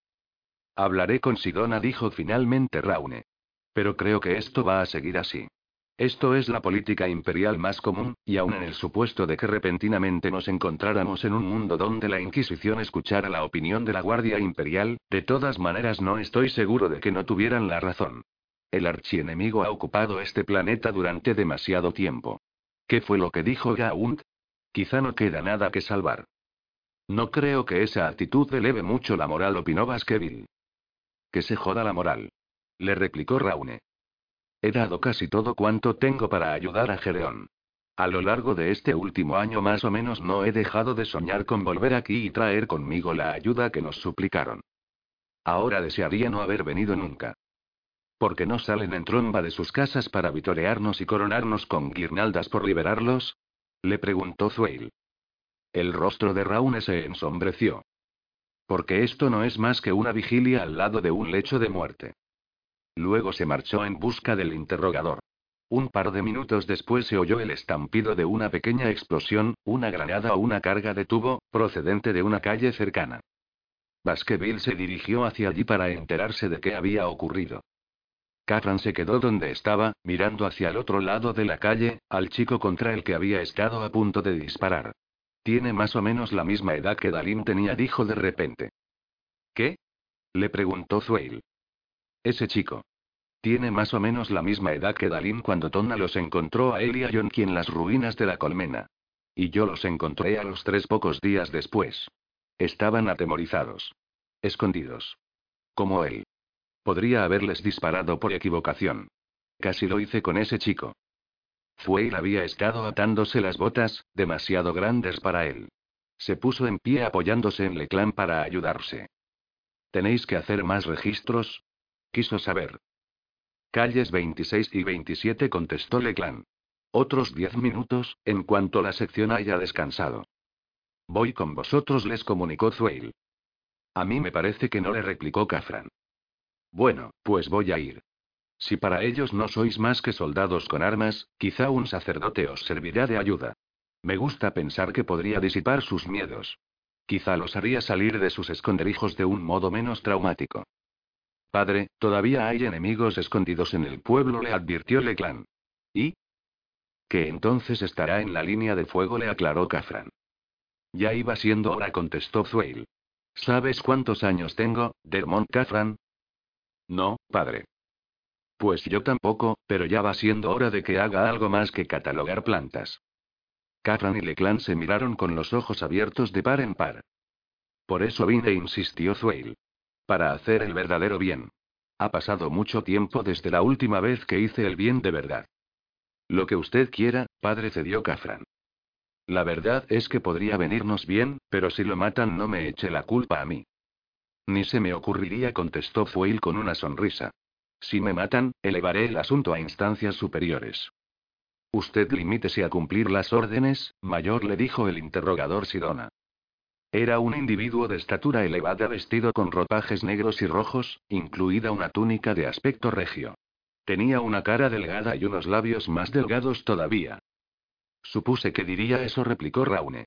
Hablaré con Sidona, dijo finalmente Raune. Pero creo que esto va a seguir así. Esto es la política imperial más común, y aun en el supuesto de que repentinamente nos encontráramos en un mundo donde la Inquisición escuchara la opinión de la Guardia Imperial, de todas maneras no estoy seguro de que no tuvieran la razón. El archienemigo ha ocupado este planeta durante demasiado tiempo. ¿Qué fue lo que dijo Gaunt? Quizá no queda nada que salvar. No creo que esa actitud eleve mucho la moral, opinó Baskerville. Que se joda la moral. Le replicó Raune. He dado casi todo cuanto tengo para ayudar a Gereón. A lo largo de este último año más o menos no he dejado de soñar con volver aquí y traer conmigo la ayuda que nos suplicaron. Ahora desearía no haber venido nunca. ¿Por qué no salen en tromba de sus casas para vitorearnos y coronarnos con guirnaldas por liberarlos? Le preguntó Zueil. El rostro de Raune se ensombreció. Porque esto no es más que una vigilia al lado de un lecho de muerte. Luego se marchó en busca del interrogador. Un par de minutos después se oyó el estampido de una pequeña explosión, una granada o una carga de tubo, procedente de una calle cercana. Baskerville se dirigió hacia allí para enterarse de qué había ocurrido. Catran se quedó donde estaba, mirando hacia el otro lado de la calle, al chico contra el que había estado a punto de disparar. Tiene más o menos la misma edad que Dalín tenía, dijo de repente. ¿Qué? le preguntó Zueil. Ese chico. Tiene más o menos la misma edad que Dalín cuando Tona los encontró a él y a Yonki en las ruinas de la colmena. Y yo los encontré a los tres pocos días después. Estaban atemorizados. Escondidos. Como él. Podría haberles disparado por equivocación. Casi lo hice con ese chico. Zueil había estado atándose las botas, demasiado grandes para él. Se puso en pie apoyándose en Leclan para ayudarse. ¿Tenéis que hacer más registros? Quiso saber. Calles 26 y 27 contestó Leclan. Otros diez minutos, en cuanto la sección haya descansado. Voy con vosotros, les comunicó Zueil. A mí me parece que no le replicó Cafran. Bueno, pues voy a ir. Si para ellos no sois más que soldados con armas, quizá un sacerdote os servirá de ayuda. Me gusta pensar que podría disipar sus miedos. Quizá los haría salir de sus esconderijos de un modo menos traumático. Padre, todavía hay enemigos escondidos en el pueblo, le advirtió Leclan. ¿Y? Que entonces estará en la línea de fuego, le aclaró Cafran. Ya iba siendo hora, contestó Zueil. ¿Sabes cuántos años tengo, Dermont Cafran? No, padre. Pues yo tampoco, pero ya va siendo hora de que haga algo más que catalogar plantas. Catran y Leclan se miraron con los ojos abiertos de par en par. Por eso vine, insistió Zueil. Para hacer el verdadero bien. Ha pasado mucho tiempo desde la última vez que hice el bien de verdad. Lo que usted quiera, padre cedió Cafran. La verdad es que podría venirnos bien, pero si lo matan no me eche la culpa a mí. Ni se me ocurriría, contestó Fuil con una sonrisa. Si me matan, elevaré el asunto a instancias superiores. Usted limítese a cumplir las órdenes, mayor, le dijo el interrogador Sidona. Era un individuo de estatura elevada vestido con ropajes negros y rojos, incluida una túnica de aspecto regio. Tenía una cara delgada y unos labios más delgados todavía. Supuse que diría eso, replicó Raune.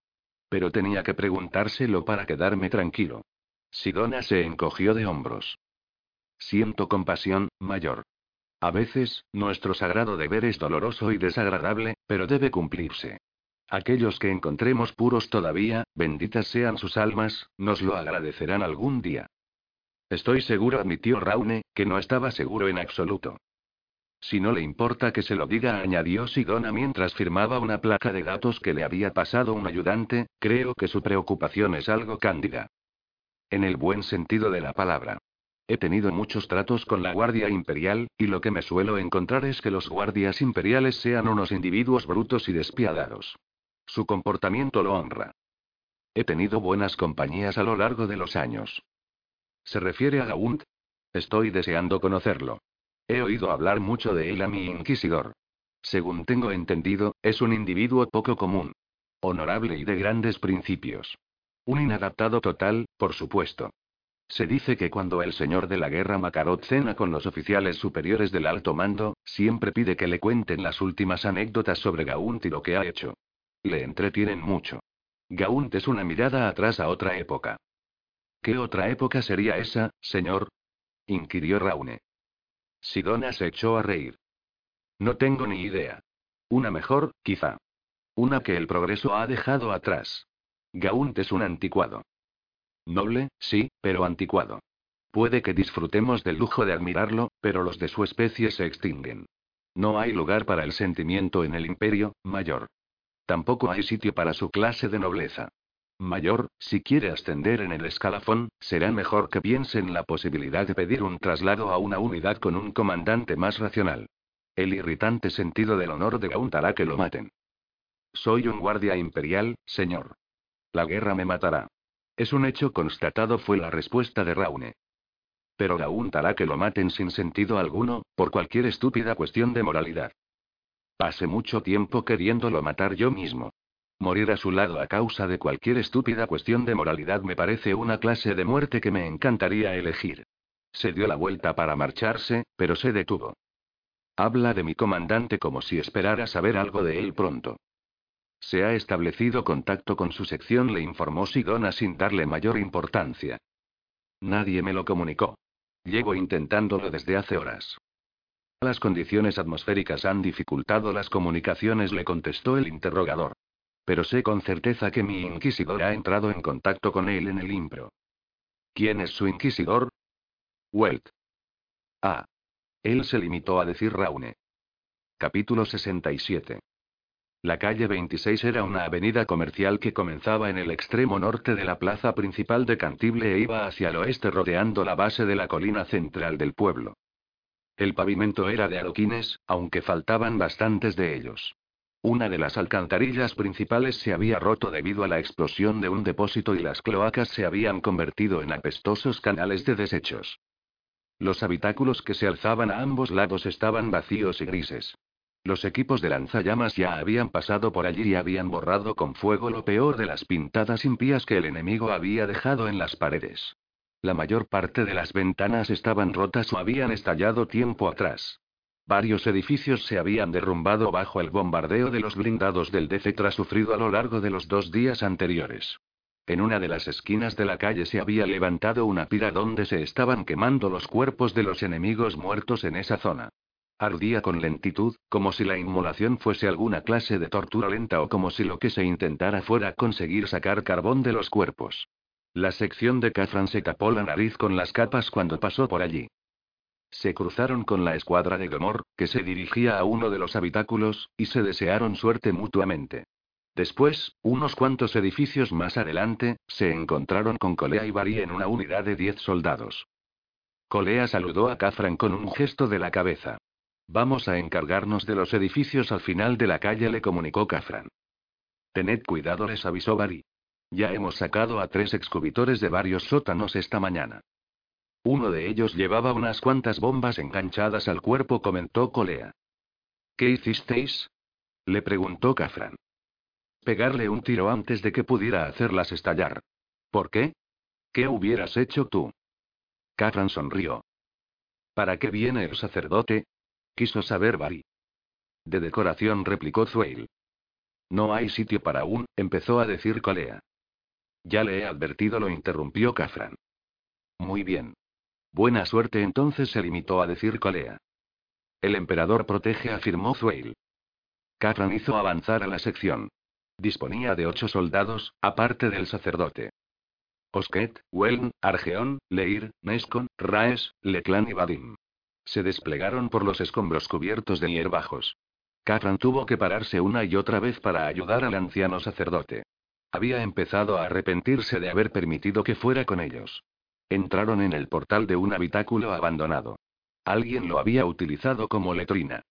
Pero tenía que preguntárselo para quedarme tranquilo. Sidona se encogió de hombros. Siento compasión, mayor. A veces, nuestro sagrado deber es doloroso y desagradable, pero debe cumplirse. Aquellos que encontremos puros todavía, benditas sean sus almas, nos lo agradecerán algún día. Estoy seguro, admitió Raune, que no estaba seguro en absoluto. Si no le importa que se lo diga, añadió Sidona mientras firmaba una placa de datos que le había pasado un ayudante, creo que su preocupación es algo cándida. En el buen sentido de la palabra. He tenido muchos tratos con la Guardia Imperial, y lo que me suelo encontrar es que los guardias imperiales sean unos individuos brutos y despiadados. Su comportamiento lo honra. He tenido buenas compañías a lo largo de los años. ¿Se refiere a Gaunt? Estoy deseando conocerlo. He oído hablar mucho de él a mi inquisidor. Según tengo entendido, es un individuo poco común. Honorable y de grandes principios. Un inadaptado total, por supuesto. Se dice que cuando el señor de la guerra Makarot cena con los oficiales superiores del alto mando, siempre pide que le cuenten las últimas anécdotas sobre Gaunt y lo que ha hecho. Le entretienen mucho. Gaunt es una mirada atrás a otra época. ¿Qué otra época sería esa, señor? inquirió Raune. Sidona se echó a reír. No tengo ni idea. Una mejor, quizá. Una que el progreso ha dejado atrás. Gaunt es un anticuado. Noble, sí, pero anticuado. Puede que disfrutemos del lujo de admirarlo, pero los de su especie se extinguen. No hay lugar para el sentimiento en el imperio, mayor. Tampoco hay sitio para su clase de nobleza. Mayor, si quiere ascender en el escalafón, será mejor que piense en la posibilidad de pedir un traslado a una unidad con un comandante más racional. El irritante sentido del honor de Gaunt hará que lo maten. Soy un guardia imperial, señor. La guerra me matará. Es un hecho constatado, fue la respuesta de Raune. Pero Gaunt hará que lo maten sin sentido alguno, por cualquier estúpida cuestión de moralidad. Pasé mucho tiempo queriéndolo matar yo mismo. Morir a su lado a causa de cualquier estúpida cuestión de moralidad me parece una clase de muerte que me encantaría elegir. Se dio la vuelta para marcharse, pero se detuvo. Habla de mi comandante como si esperara saber algo de él pronto. Se ha establecido contacto con su sección, le informó Sidona sin darle mayor importancia. Nadie me lo comunicó. Llevo intentándolo desde hace horas. Las condiciones atmosféricas han dificultado las comunicaciones, le contestó el interrogador. Pero sé con certeza que mi inquisidor ha entrado en contacto con él en el impro. ¿Quién es su inquisidor? Welt. Ah. Él se limitó a decir Raune. Capítulo 67. La calle 26 era una avenida comercial que comenzaba en el extremo norte de la plaza principal de Cantible e iba hacia el oeste rodeando la base de la colina central del pueblo. El pavimento era de adoquines, aunque faltaban bastantes de ellos. Una de las alcantarillas principales se había roto debido a la explosión de un depósito y las cloacas se habían convertido en apestosos canales de desechos. Los habitáculos que se alzaban a ambos lados estaban vacíos y grises. Los equipos de lanzallamas ya habían pasado por allí y habían borrado con fuego lo peor de las pintadas impías que el enemigo había dejado en las paredes. La mayor parte de las ventanas estaban rotas o habían estallado tiempo atrás. Varios edificios se habían derrumbado bajo el bombardeo de los blindados del Defetra sufrido a lo largo de los dos días anteriores. En una de las esquinas de la calle se había levantado una pira donde se estaban quemando los cuerpos de los enemigos muertos en esa zona. Ardía con lentitud, como si la inmolación fuese alguna clase de tortura lenta o como si lo que se intentara fuera conseguir sacar carbón de los cuerpos. La sección de Cafran se tapó la nariz con las capas cuando pasó por allí. Se cruzaron con la escuadra de Gomor, que se dirigía a uno de los habitáculos, y se desearon suerte mutuamente. Después, unos cuantos edificios más adelante, se encontraron con Colea y Bari en una unidad de diez soldados. Colea saludó a Kafran con un gesto de la cabeza. Vamos a encargarnos de los edificios al final de la calle, le comunicó Kafran. Tened cuidado, les avisó Bari. Ya hemos sacado a tres excubitores de varios sótanos esta mañana. Uno de ellos llevaba unas cuantas bombas enganchadas al cuerpo, comentó Colea. ¿Qué hicisteis? Le preguntó Cafran. Pegarle un tiro antes de que pudiera hacerlas estallar. ¿Por qué? ¿Qué hubieras hecho tú? Cafran sonrió. ¿Para qué viene el sacerdote? Quiso saber Bari. De decoración replicó Zueil. No hay sitio para un, empezó a decir Colea. Ya le he advertido, lo interrumpió Cafran. Muy bien. Buena suerte entonces se limitó a decir Colea. El emperador protege, afirmó Zueil. Catran hizo avanzar a la sección. Disponía de ocho soldados, aparte del sacerdote. Osket, Weln, Argeón, Leir, Nescon, Raes, Leclan y Vadim. Se desplegaron por los escombros cubiertos de hierbajos. Catran tuvo que pararse una y otra vez para ayudar al anciano sacerdote. Había empezado a arrepentirse de haber permitido que fuera con ellos. Entraron en el portal de un habitáculo abandonado. Alguien lo había utilizado como letrina.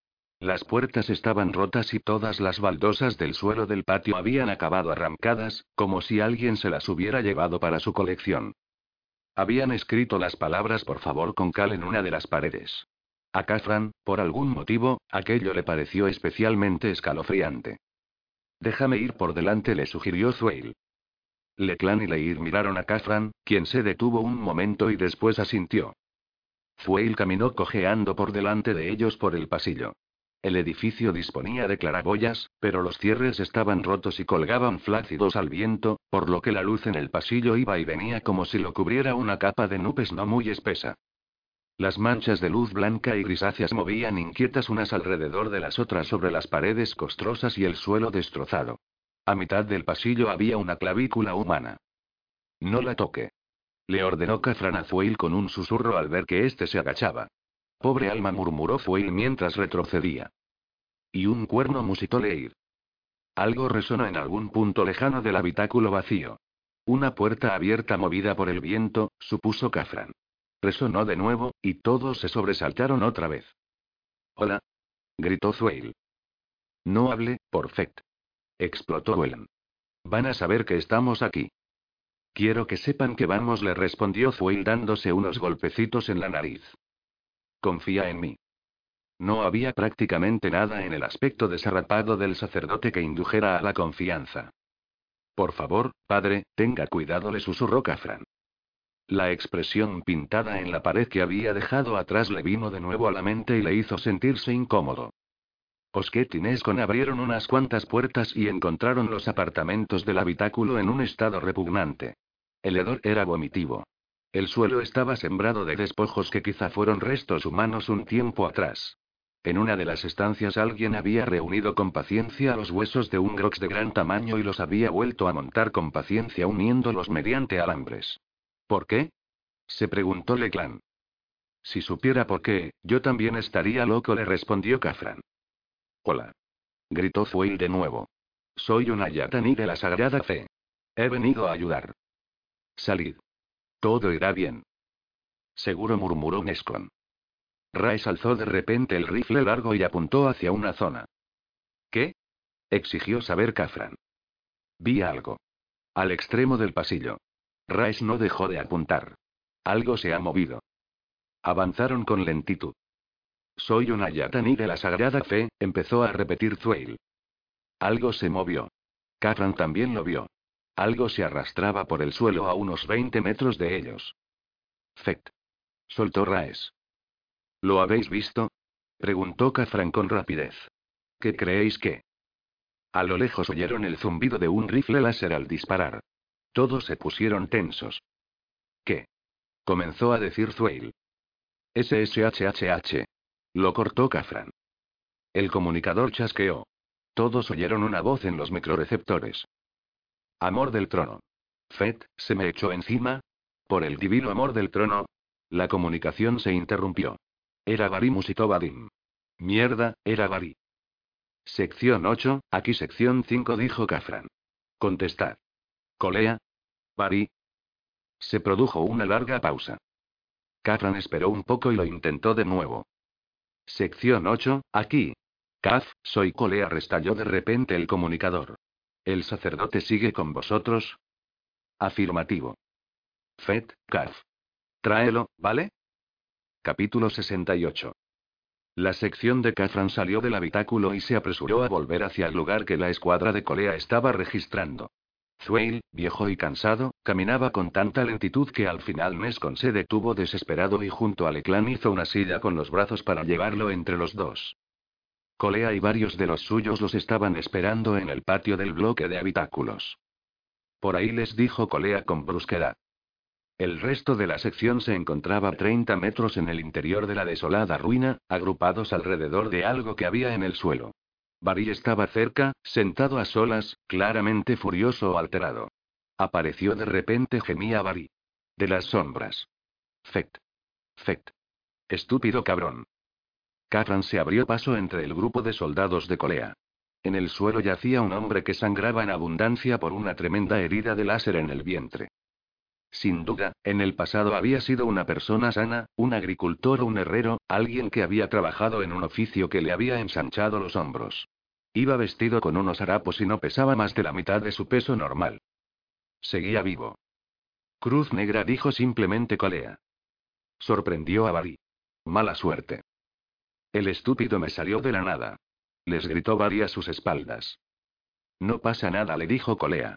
Las puertas estaban rotas y todas las baldosas del suelo del patio habían acabado arrancadas, como si alguien se las hubiera llevado para su colección. Habían escrito las palabras por favor con cal en una de las paredes. A Catherine, por algún motivo, aquello le pareció especialmente escalofriante. Déjame ir por delante, le sugirió Zueil. Leclan y Leir miraron a Kafran, quien se detuvo un momento y después asintió. Zueil caminó cojeando por delante de ellos por el pasillo. El edificio disponía de claraboyas, pero los cierres estaban rotos y colgaban flácidos al viento, por lo que la luz en el pasillo iba y venía como si lo cubriera una capa de nubes no muy espesa. Las manchas de luz blanca y grisáceas movían inquietas unas alrededor de las otras sobre las paredes costrosas y el suelo destrozado. A mitad del pasillo había una clavícula humana. No la toque. Le ordenó Cafran a Zueil con un susurro al ver que éste se agachaba. Pobre alma murmuró Zueil mientras retrocedía. Y un cuerno musitó Leir. Algo resonó en algún punto lejano del habitáculo vacío. Una puerta abierta movida por el viento, supuso Cafran. Resonó de nuevo, y todos se sobresaltaron otra vez. Hola. gritó Zueil. No hable, por Fect. Explotó Wellen. Van a saber que estamos aquí. Quiero que sepan que vamos, le respondió Zueil dándose unos golpecitos en la nariz. Confía en mí. No había prácticamente nada en el aspecto desarrapado del sacerdote que indujera a la confianza. Por favor, padre, tenga cuidado, le susurró Cafran. La expresión pintada en la pared que había dejado atrás le vino de nuevo a la mente y le hizo sentirse incómodo. Osquet y abrieron unas cuantas puertas y encontraron los apartamentos del habitáculo en un estado repugnante. El hedor era vomitivo. El suelo estaba sembrado de despojos que quizá fueron restos humanos un tiempo atrás. En una de las estancias alguien había reunido con paciencia los huesos de un grox de gran tamaño y los había vuelto a montar con paciencia uniéndolos mediante alambres. ¿Por qué? se preguntó Leclan. Si supiera por qué, yo también estaría loco, le respondió Cafran. Hola. Gritó Fuil de nuevo. Soy una yataní de la Sagrada Fe. He venido a ayudar. Salid. Todo irá bien. Seguro murmuró Nescon. Raes alzó de repente el rifle largo y apuntó hacia una zona. ¿Qué? exigió saber Cafran. Vi algo. Al extremo del pasillo. Raes no dejó de apuntar. Algo se ha movido. Avanzaron con lentitud. Soy una yataní de la Sagrada Fe, empezó a repetir Thuel. Algo se movió. Cafran también lo vio. Algo se arrastraba por el suelo a unos 20 metros de ellos. Fect. Soltó Raes. ¿Lo habéis visto? preguntó Cafran con rapidez. ¿Qué creéis que? A lo lejos oyeron el zumbido de un rifle láser al disparar. Todos se pusieron tensos. ¿Qué? comenzó a decir Thuel. SSHHH. Lo cortó Cafran. El comunicador chasqueó. Todos oyeron una voz en los microreceptores. Amor del trono. Fett, se me echó encima. Por el divino amor del trono. La comunicación se interrumpió. Era Bari musitó Vadim. Mierda, era Bari. Sección 8, aquí sección 5 dijo Cafran. Contestad. Colea. Bari. Se produjo una larga pausa. Cafran esperó un poco y lo intentó de nuevo. Sección 8, aquí. Caf, soy Colea, restalló de repente el comunicador. ¿El sacerdote sigue con vosotros? Afirmativo. Fet, Caf. Tráelo, ¿vale? Capítulo 68. La sección de Cafran salió del habitáculo y se apresuró a volver hacia el lugar que la escuadra de Colea estaba registrando. Zueil, viejo y cansado, caminaba con tanta lentitud que al final Nescon se detuvo desesperado y junto a Leclan hizo una silla con los brazos para llevarlo entre los dos. Colea y varios de los suyos los estaban esperando en el patio del bloque de habitáculos. Por ahí les dijo Colea con brusquedad. El resto de la sección se encontraba a 30 metros en el interior de la desolada ruina, agrupados alrededor de algo que había en el suelo. Barry estaba cerca, sentado a solas, claramente furioso o alterado. Apareció de repente, gemía Barry. De las sombras. Fect. Fect. Estúpido cabrón. Cafran se abrió paso entre el grupo de soldados de Colea. En el suelo yacía un hombre que sangraba en abundancia por una tremenda herida de láser en el vientre. Sin duda, en el pasado había sido una persona sana, un agricultor o un herrero, alguien que había trabajado en un oficio que le había ensanchado los hombros. Iba vestido con unos harapos y no pesaba más de la mitad de su peso normal. Seguía vivo. Cruz Negra dijo simplemente colea. Sorprendió a Barry. Mala suerte. El estúpido me salió de la nada. Les gritó Barry a sus espaldas. No pasa nada, le dijo Colea.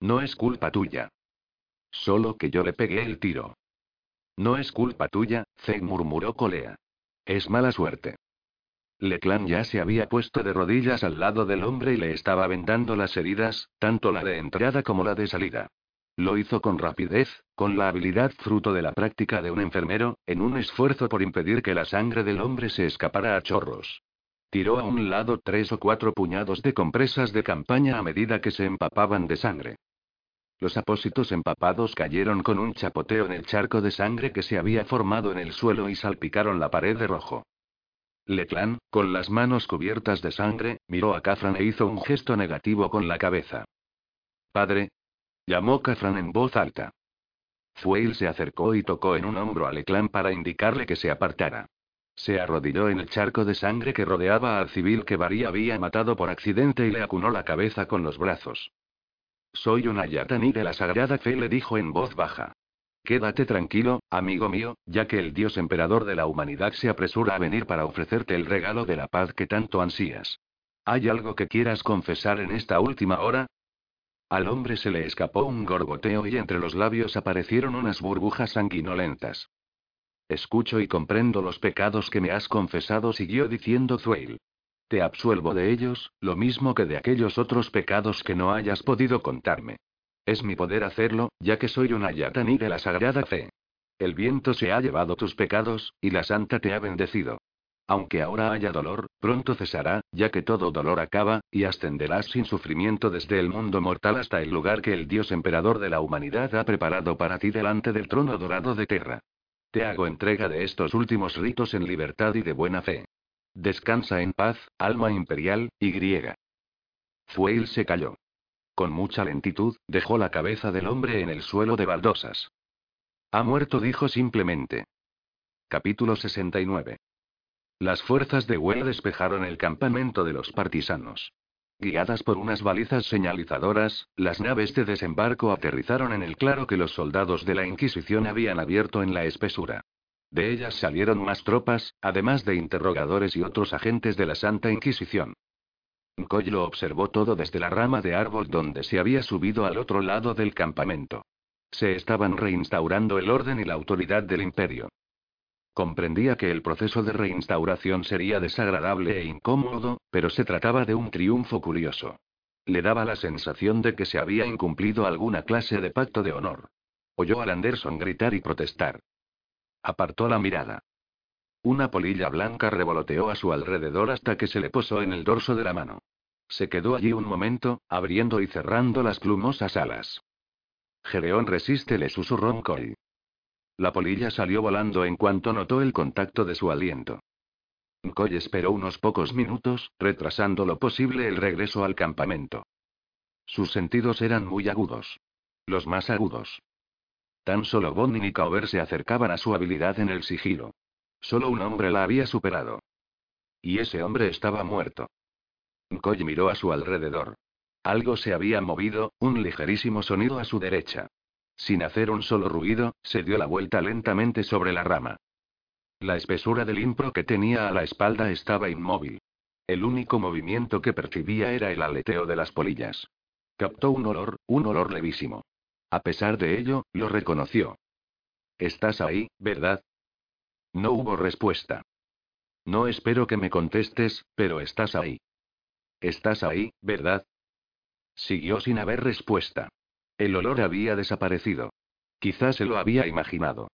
No es culpa tuya. Solo que yo le pegué el tiro. No es culpa tuya, Zeg murmuró Colea. Es mala suerte. Leclan ya se había puesto de rodillas al lado del hombre y le estaba vendando las heridas, tanto la de entrada como la de salida. Lo hizo con rapidez, con la habilidad fruto de la práctica de un enfermero, en un esfuerzo por impedir que la sangre del hombre se escapara a chorros. Tiró a un lado tres o cuatro puñados de compresas de campaña a medida que se empapaban de sangre. Los apósitos empapados cayeron con un chapoteo en el charco de sangre que se había formado en el suelo y salpicaron la pared de rojo. Leclan, con las manos cubiertas de sangre, miró a Cafran e hizo un gesto negativo con la cabeza. Padre. Llamó Kafran en voz alta. Zueil se acercó y tocó en un hombro a Leclan para indicarle que se apartara. Se arrodilló en el charco de sangre que rodeaba al civil que Varí había matado por accidente y le acunó la cabeza con los brazos. Soy un ayataní de la Sagrada Fe, le dijo en voz baja. Quédate tranquilo, amigo mío, ya que el Dios emperador de la humanidad se apresura a venir para ofrecerte el regalo de la paz que tanto ansías. ¿Hay algo que quieras confesar en esta última hora? Al hombre se le escapó un gorgoteo y entre los labios aparecieron unas burbujas sanguinolentas. Escucho y comprendo los pecados que me has confesado, siguió diciendo Thwail. Te absuelvo de ellos, lo mismo que de aquellos otros pecados que no hayas podido contarme. Es mi poder hacerlo, ya que soy una yatani de la sagrada fe. El viento se ha llevado tus pecados, y la santa te ha bendecido. Aunque ahora haya dolor, pronto cesará, ya que todo dolor acaba, y ascenderás sin sufrimiento desde el mundo mortal hasta el lugar que el Dios emperador de la humanidad ha preparado para ti delante del trono dorado de Terra. Te hago entrega de estos últimos ritos en libertad y de buena fe. Descansa en paz, alma imperial, y griega. Fueil se calló. Con mucha lentitud, dejó la cabeza del hombre en el suelo de baldosas. Ha muerto, dijo simplemente. Capítulo 69. Las fuerzas de Well despejaron el campamento de los partisanos. Guiadas por unas balizas señalizadoras, las naves de desembarco aterrizaron en el claro que los soldados de la Inquisición habían abierto en la espesura. De ellas salieron más tropas, además de interrogadores y otros agentes de la Santa Inquisición. Coy lo observó todo desde la rama de árbol donde se había subido al otro lado del campamento. Se estaban reinstaurando el orden y la autoridad del imperio. Comprendía que el proceso de reinstauración sería desagradable e incómodo, pero se trataba de un triunfo curioso. Le daba la sensación de que se había incumplido alguna clase de pacto de honor. Oyó a Anderson gritar y protestar. Apartó la mirada. Una polilla blanca revoloteó a su alrededor hasta que se le posó en el dorso de la mano. Se quedó allí un momento, abriendo y cerrando las plumosas alas. Gereón resiste, le susurró Coy. La polilla salió volando en cuanto notó el contacto de su aliento. Coy esperó unos pocos minutos, retrasando lo posible el regreso al campamento. Sus sentidos eran muy agudos. Los más agudos. Tan solo Bonnie y Caover se acercaban a su habilidad en el sigilo. Solo un hombre la había superado. Y ese hombre estaba muerto. Coy miró a su alrededor. Algo se había movido, un ligerísimo sonido a su derecha. Sin hacer un solo ruido, se dio la vuelta lentamente sobre la rama. La espesura del impro que tenía a la espalda estaba inmóvil. El único movimiento que percibía era el aleteo de las polillas. Captó un olor, un olor levísimo. A pesar de ello, lo reconoció. Estás ahí, ¿verdad? No hubo respuesta. No espero que me contestes, pero estás ahí. Estás ahí, ¿verdad? Siguió sin haber respuesta. El olor había desaparecido. Quizás se lo había imaginado.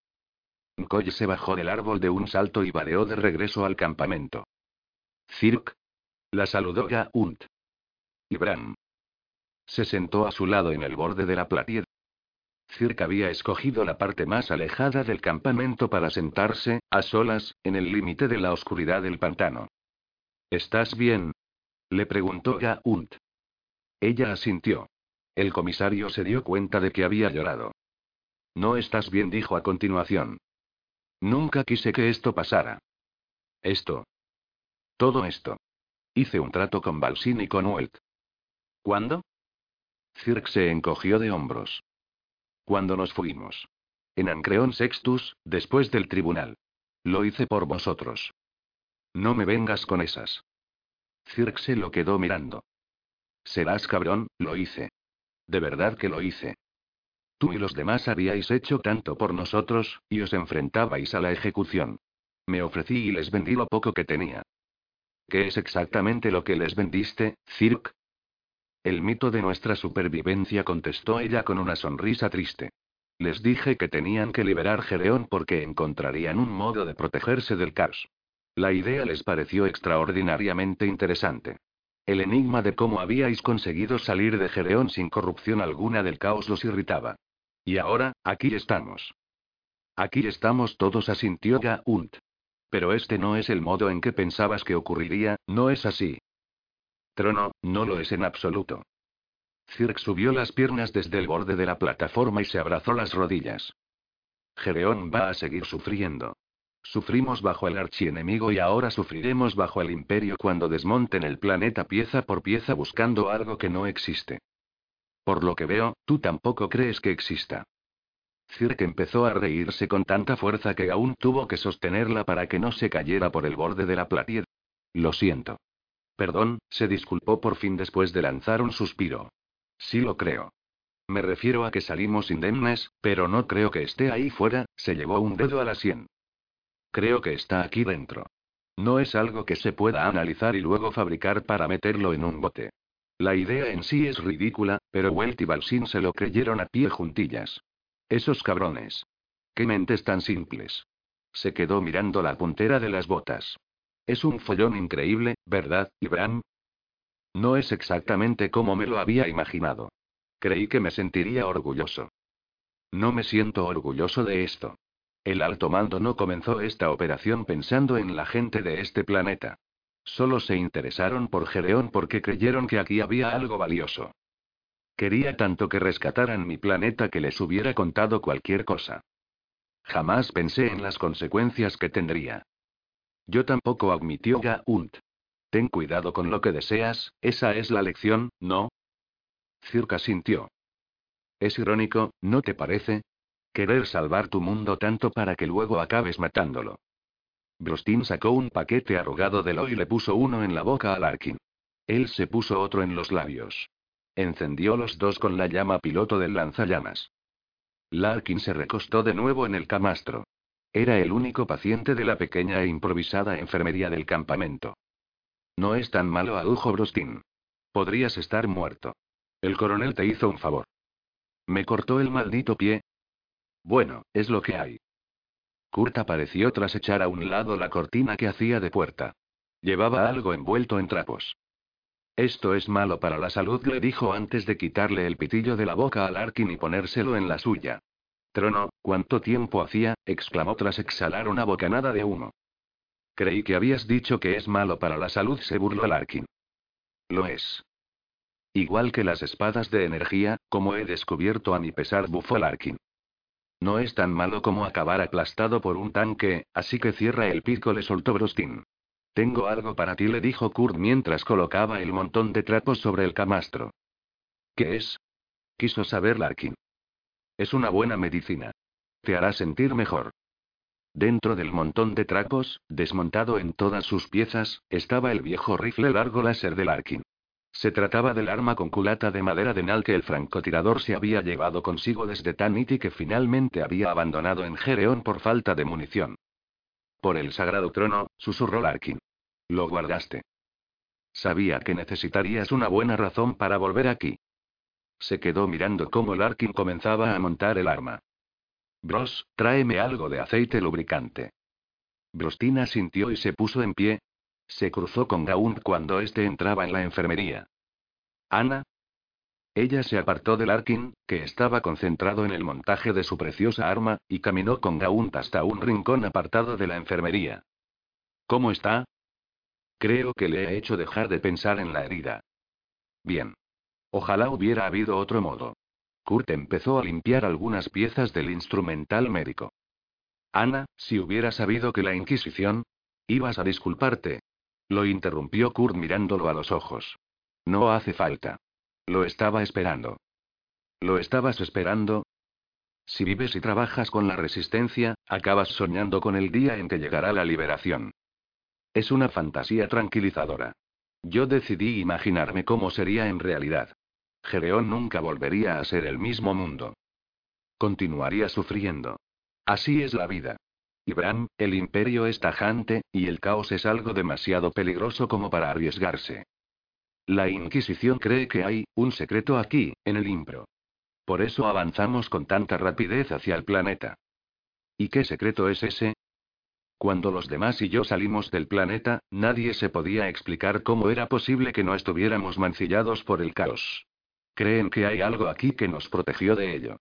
Coy se bajó del árbol de un salto y vadeó de regreso al campamento. Cirque. La saludó Unt. Y Bram. Se sentó a su lado en el borde de la platier, Cirque había escogido la parte más alejada del campamento para sentarse, a solas, en el límite de la oscuridad del pantano. ¿Estás bien? le preguntó Gaunt. Ella asintió. El comisario se dio cuenta de que había llorado. No estás bien, dijo a continuación. Nunca quise que esto pasara. Esto. Todo esto. Hice un trato con Balsin y con Welt. ¿Cuándo? Cirque se encogió de hombros. Cuando nos fuimos. En Ancreón Sextus, después del tribunal. Lo hice por vosotros. No me vengas con esas. Cirque se lo quedó mirando. Serás cabrón, lo hice. De verdad que lo hice. Tú y los demás habíais hecho tanto por nosotros, y os enfrentabais a la ejecución. Me ofrecí y les vendí lo poco que tenía. ¿Qué es exactamente lo que les vendiste, Cirque? El mito de nuestra supervivencia, contestó ella con una sonrisa triste. Les dije que tenían que liberar Gereón porque encontrarían un modo de protegerse del caos. La idea les pareció extraordinariamente interesante. El enigma de cómo habíais conseguido salir de Gereón sin corrupción alguna del caos los irritaba. Y ahora, aquí estamos. Aquí estamos todos, asintió Gaunt. Pero este no es el modo en que pensabas que ocurriría, no es así. Trono, no lo es en absoluto. Cirque subió las piernas desde el borde de la plataforma y se abrazó las rodillas. Gereón va a seguir sufriendo. Sufrimos bajo el archienemigo y ahora sufriremos bajo el imperio cuando desmonten el planeta pieza por pieza buscando algo que no existe. Por lo que veo, tú tampoco crees que exista. Cirque empezó a reírse con tanta fuerza que aún tuvo que sostenerla para que no se cayera por el borde de la platier. Lo siento. Perdón, se disculpó por fin después de lanzar un suspiro. Sí lo creo. Me refiero a que salimos indemnes, pero no creo que esté ahí fuera, se llevó un dedo a la sien. Creo que está aquí dentro. No es algo que se pueda analizar y luego fabricar para meterlo en un bote. La idea en sí es ridícula, pero Welt y Balsin se lo creyeron a pie juntillas. Esos cabrones. Qué mentes tan simples. Se quedó mirando la puntera de las botas. Es un follón increíble, ¿verdad, Ibram? No es exactamente como me lo había imaginado. Creí que me sentiría orgulloso. No me siento orgulloso de esto. El alto mando no comenzó esta operación pensando en la gente de este planeta. Solo se interesaron por Gereón porque creyeron que aquí había algo valioso. Quería tanto que rescataran mi planeta que les hubiera contado cualquier cosa. Jamás pensé en las consecuencias que tendría. Yo tampoco admitió Gaunt. Ten cuidado con lo que deseas, esa es la lección, ¿no? Circa sintió. Es irónico, ¿no te parece? Querer salvar tu mundo tanto para que luego acabes matándolo. Brustin sacó un paquete arrugado de lo y le puso uno en la boca a Larkin. Él se puso otro en los labios. Encendió los dos con la llama piloto del lanzallamas. Larkin se recostó de nuevo en el camastro. Era el único paciente de la pequeña e improvisada enfermería del campamento. No es tan malo, adujo Brustin. Podrías estar muerto. El coronel te hizo un favor. Me cortó el maldito pie, bueno, es lo que hay. Kurt apareció tras echar a un lado la cortina que hacía de puerta. Llevaba algo envuelto en trapos. Esto es malo para la salud, le dijo antes de quitarle el pitillo de la boca a Larkin y ponérselo en la suya. Trono, ¿cuánto tiempo hacía? exclamó tras exhalar una bocanada de humo. Creí que habías dicho que es malo para la salud, se burló Larkin. Lo es. Igual que las espadas de energía, como he descubierto a mi pesar, bufó Larkin. No es tan malo como acabar aplastado por un tanque, así que cierra el pico, le soltó Brostin. Tengo algo para ti, le dijo Kurt mientras colocaba el montón de trapos sobre el camastro. ¿Qué es? Quiso saber Larkin. Es una buena medicina. Te hará sentir mejor. Dentro del montón de trapos, desmontado en todas sus piezas, estaba el viejo rifle largo láser de Larkin. Se trataba del arma con culata de madera de Nal que el francotirador se había llevado consigo desde Tanit y que finalmente había abandonado en Gereón por falta de munición. Por el sagrado trono, susurró Larkin. Lo guardaste. Sabía que necesitarías una buena razón para volver aquí. Se quedó mirando cómo Larkin comenzaba a montar el arma. Bros, tráeme algo de aceite lubricante. Brostina sintió y se puso en pie, se cruzó con Gaunt cuando éste entraba en la enfermería. ¿Ana? Ella se apartó de Larkin, que estaba concentrado en el montaje de su preciosa arma, y caminó con Gaunt hasta un rincón apartado de la enfermería. ¿Cómo está? Creo que le he hecho dejar de pensar en la herida. Bien. Ojalá hubiera habido otro modo. Kurt empezó a limpiar algunas piezas del instrumental médico. Ana, si hubiera sabido que la Inquisición... Ibas a disculparte, lo interrumpió Kurt mirándolo a los ojos. No hace falta. Lo estaba esperando. ¿Lo estabas esperando? Si vives y trabajas con la resistencia, acabas soñando con el día en que llegará la liberación. Es una fantasía tranquilizadora. Yo decidí imaginarme cómo sería en realidad. Gereón nunca volvería a ser el mismo mundo. Continuaría sufriendo. Así es la vida. Ibram, el imperio es tajante, y el caos es algo demasiado peligroso como para arriesgarse. La Inquisición cree que hay un secreto aquí, en el Impro. Por eso avanzamos con tanta rapidez hacia el planeta. ¿Y qué secreto es ese? Cuando los demás y yo salimos del planeta, nadie se podía explicar cómo era posible que no estuviéramos mancillados por el caos. Creen que hay algo aquí que nos protegió de ello.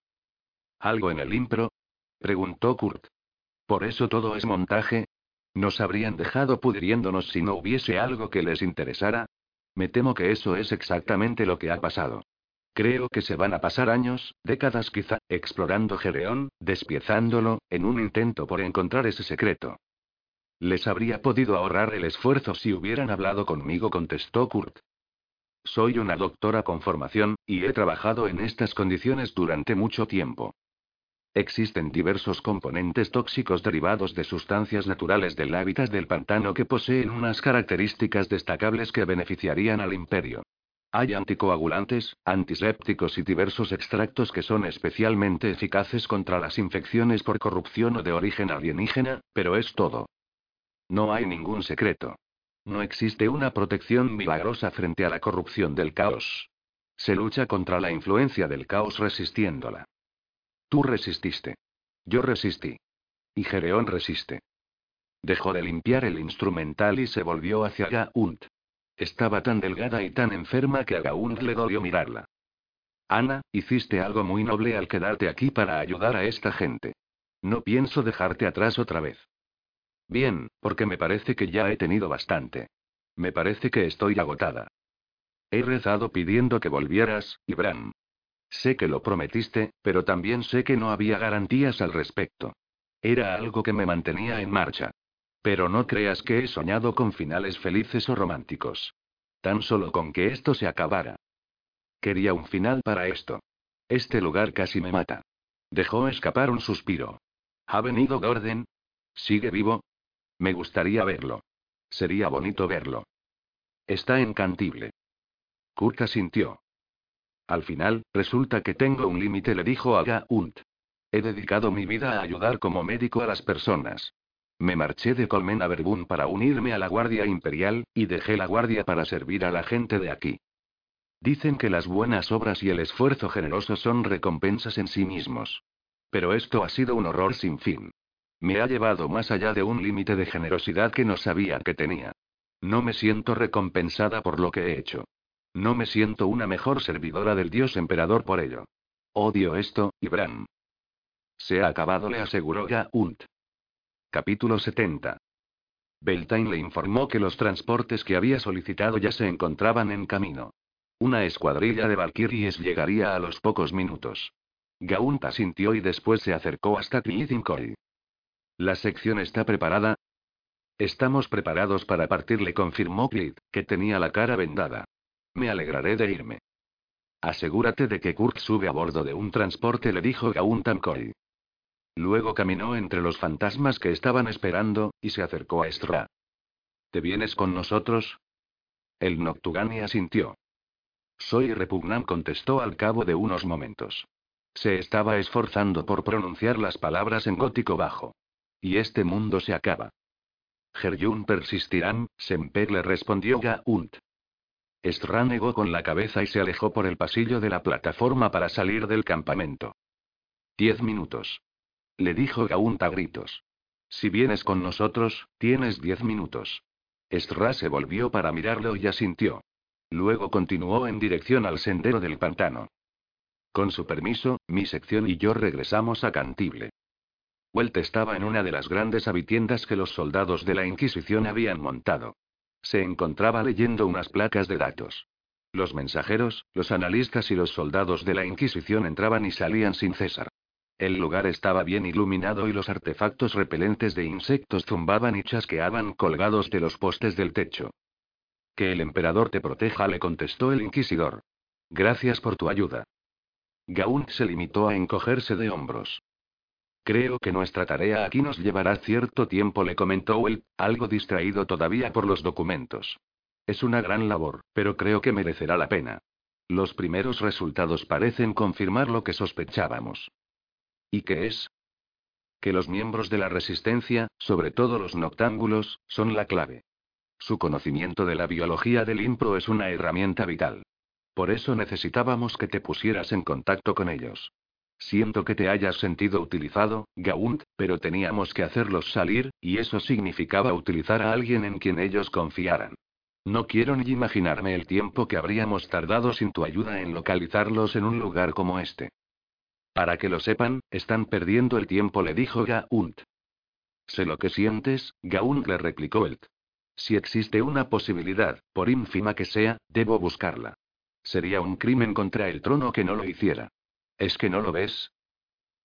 ¿Algo en el Impro? preguntó Kurt. ¿Por eso todo es montaje? ¿Nos habrían dejado pudriéndonos si no hubiese algo que les interesara? Me temo que eso es exactamente lo que ha pasado. Creo que se van a pasar años, décadas quizá, explorando Gereón, despiezándolo, en un intento por encontrar ese secreto. Les habría podido ahorrar el esfuerzo si hubieran hablado conmigo, contestó Kurt. Soy una doctora con formación, y he trabajado en estas condiciones durante mucho tiempo. Existen diversos componentes tóxicos derivados de sustancias naturales del hábitat del pantano que poseen unas características destacables que beneficiarían al imperio. Hay anticoagulantes, antisépticos y diversos extractos que son especialmente eficaces contra las infecciones por corrupción o de origen alienígena, pero es todo. No hay ningún secreto. No existe una protección milagrosa frente a la corrupción del caos. Se lucha contra la influencia del caos resistiéndola. Tú resististe. Yo resistí. Y Gereón resiste. Dejó de limpiar el instrumental y se volvió hacia Gaunt. Estaba tan delgada y tan enferma que a Gaunt le dolió mirarla. Ana, hiciste algo muy noble al quedarte aquí para ayudar a esta gente. No pienso dejarte atrás otra vez. Bien, porque me parece que ya he tenido bastante. Me parece que estoy agotada. He rezado pidiendo que volvieras, Ibram. Sé que lo prometiste, pero también sé que no había garantías al respecto. Era algo que me mantenía en marcha. Pero no creas que he soñado con finales felices o románticos. Tan solo con que esto se acabara. Quería un final para esto. Este lugar casi me mata. Dejó escapar un suspiro. ¿Ha venido Gordon? ¿Sigue vivo? Me gustaría verlo. Sería bonito verlo. Está encantible. Kurt sintió. Al final, resulta que tengo un límite, le dijo a Gaunt. He dedicado mi vida a ayudar como médico a las personas. Me marché de Colmen a Verbún para unirme a la Guardia Imperial, y dejé la Guardia para servir a la gente de aquí. Dicen que las buenas obras y el esfuerzo generoso son recompensas en sí mismos. Pero esto ha sido un horror sin fin. Me ha llevado más allá de un límite de generosidad que no sabía que tenía. No me siento recompensada por lo que he hecho. No me siento una mejor servidora del dios emperador por ello. Odio esto, Ibram. Se ha acabado, le aseguró Gaunt. Capítulo 70. Beltane le informó que los transportes que había solicitado ya se encontraban en camino. Una escuadrilla de Valkyries llegaría a los pocos minutos. Gaunt asintió y después se acercó hasta Tlithinkoi. La sección está preparada. Estamos preparados para partir, le confirmó Clit, que tenía la cara vendada. Me alegraré de irme. Asegúrate de que Kurt sube a bordo de un transporte, le dijo Gaun Tamkoi. Luego caminó entre los fantasmas que estaban esperando, y se acercó a Estra. ¿Te vienes con nosotros? El Noctugani asintió. Soy Repugnam, contestó al cabo de unos momentos. Se estaba esforzando por pronunciar las palabras en gótico bajo. Y este mundo se acaba. Geryun persistirán, Semper le respondió Gaunt. Estra negó con la cabeza y se alejó por el pasillo de la plataforma para salir del campamento. Diez minutos. Le dijo Gaunt a gritos. Si vienes con nosotros, tienes diez minutos. Estra se volvió para mirarlo y asintió. Luego continuó en dirección al sendero del pantano. Con su permiso, mi sección y yo regresamos a Cantible. Welt estaba en una de las grandes habitiendas que los soldados de la Inquisición habían montado. Se encontraba leyendo unas placas de datos. Los mensajeros, los analistas y los soldados de la Inquisición entraban y salían sin cesar. El lugar estaba bien iluminado y los artefactos repelentes de insectos zumbaban y chasqueaban colgados de los postes del techo. Que el emperador te proteja, le contestó el inquisidor. Gracias por tu ayuda. Gaunt se limitó a encogerse de hombros. Creo que nuestra tarea aquí nos llevará cierto tiempo, le comentó él, algo distraído todavía por los documentos. Es una gran labor, pero creo que merecerá la pena. Los primeros resultados parecen confirmar lo que sospechábamos. ¿Y qué es? Que los miembros de la resistencia, sobre todo los noctámbulos, son la clave. Su conocimiento de la biología del impro es una herramienta vital. Por eso necesitábamos que te pusieras en contacto con ellos. Siento que te hayas sentido utilizado, Gaunt, pero teníamos que hacerlos salir, y eso significaba utilizar a alguien en quien ellos confiaran. No quiero ni imaginarme el tiempo que habríamos tardado sin tu ayuda en localizarlos en un lugar como este. Para que lo sepan, están perdiendo el tiempo, le dijo Gaunt. Sé lo que sientes, Gaunt le replicó él. Si existe una posibilidad, por ínfima que sea, debo buscarla. Sería un crimen contra el trono que no lo hiciera. ¿Es que no lo ves?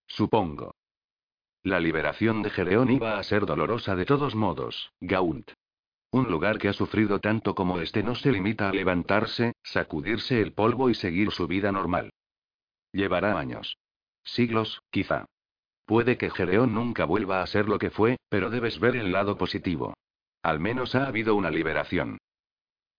Supongo. La liberación de Gereón iba a ser dolorosa de todos modos, Gaunt. Un lugar que ha sufrido tanto como este no se limita a levantarse, sacudirse el polvo y seguir su vida normal. Llevará años. Siglos, quizá. Puede que Gereón nunca vuelva a ser lo que fue, pero debes ver el lado positivo. Al menos ha habido una liberación.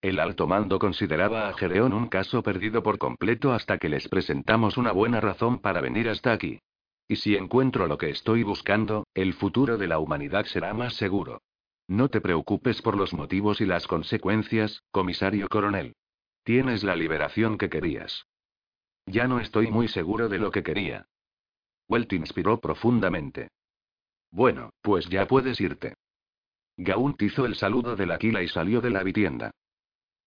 El alto mando consideraba a Gereón un caso perdido por completo hasta que les presentamos una buena razón para venir hasta aquí. Y si encuentro lo que estoy buscando, el futuro de la humanidad será más seguro. No te preocupes por los motivos y las consecuencias, comisario coronel. Tienes la liberación que querías. Ya no estoy muy seguro de lo que quería. Welt inspiró profundamente. Bueno, pues ya puedes irte. Gaunt hizo el saludo de la quila y salió de la vivienda.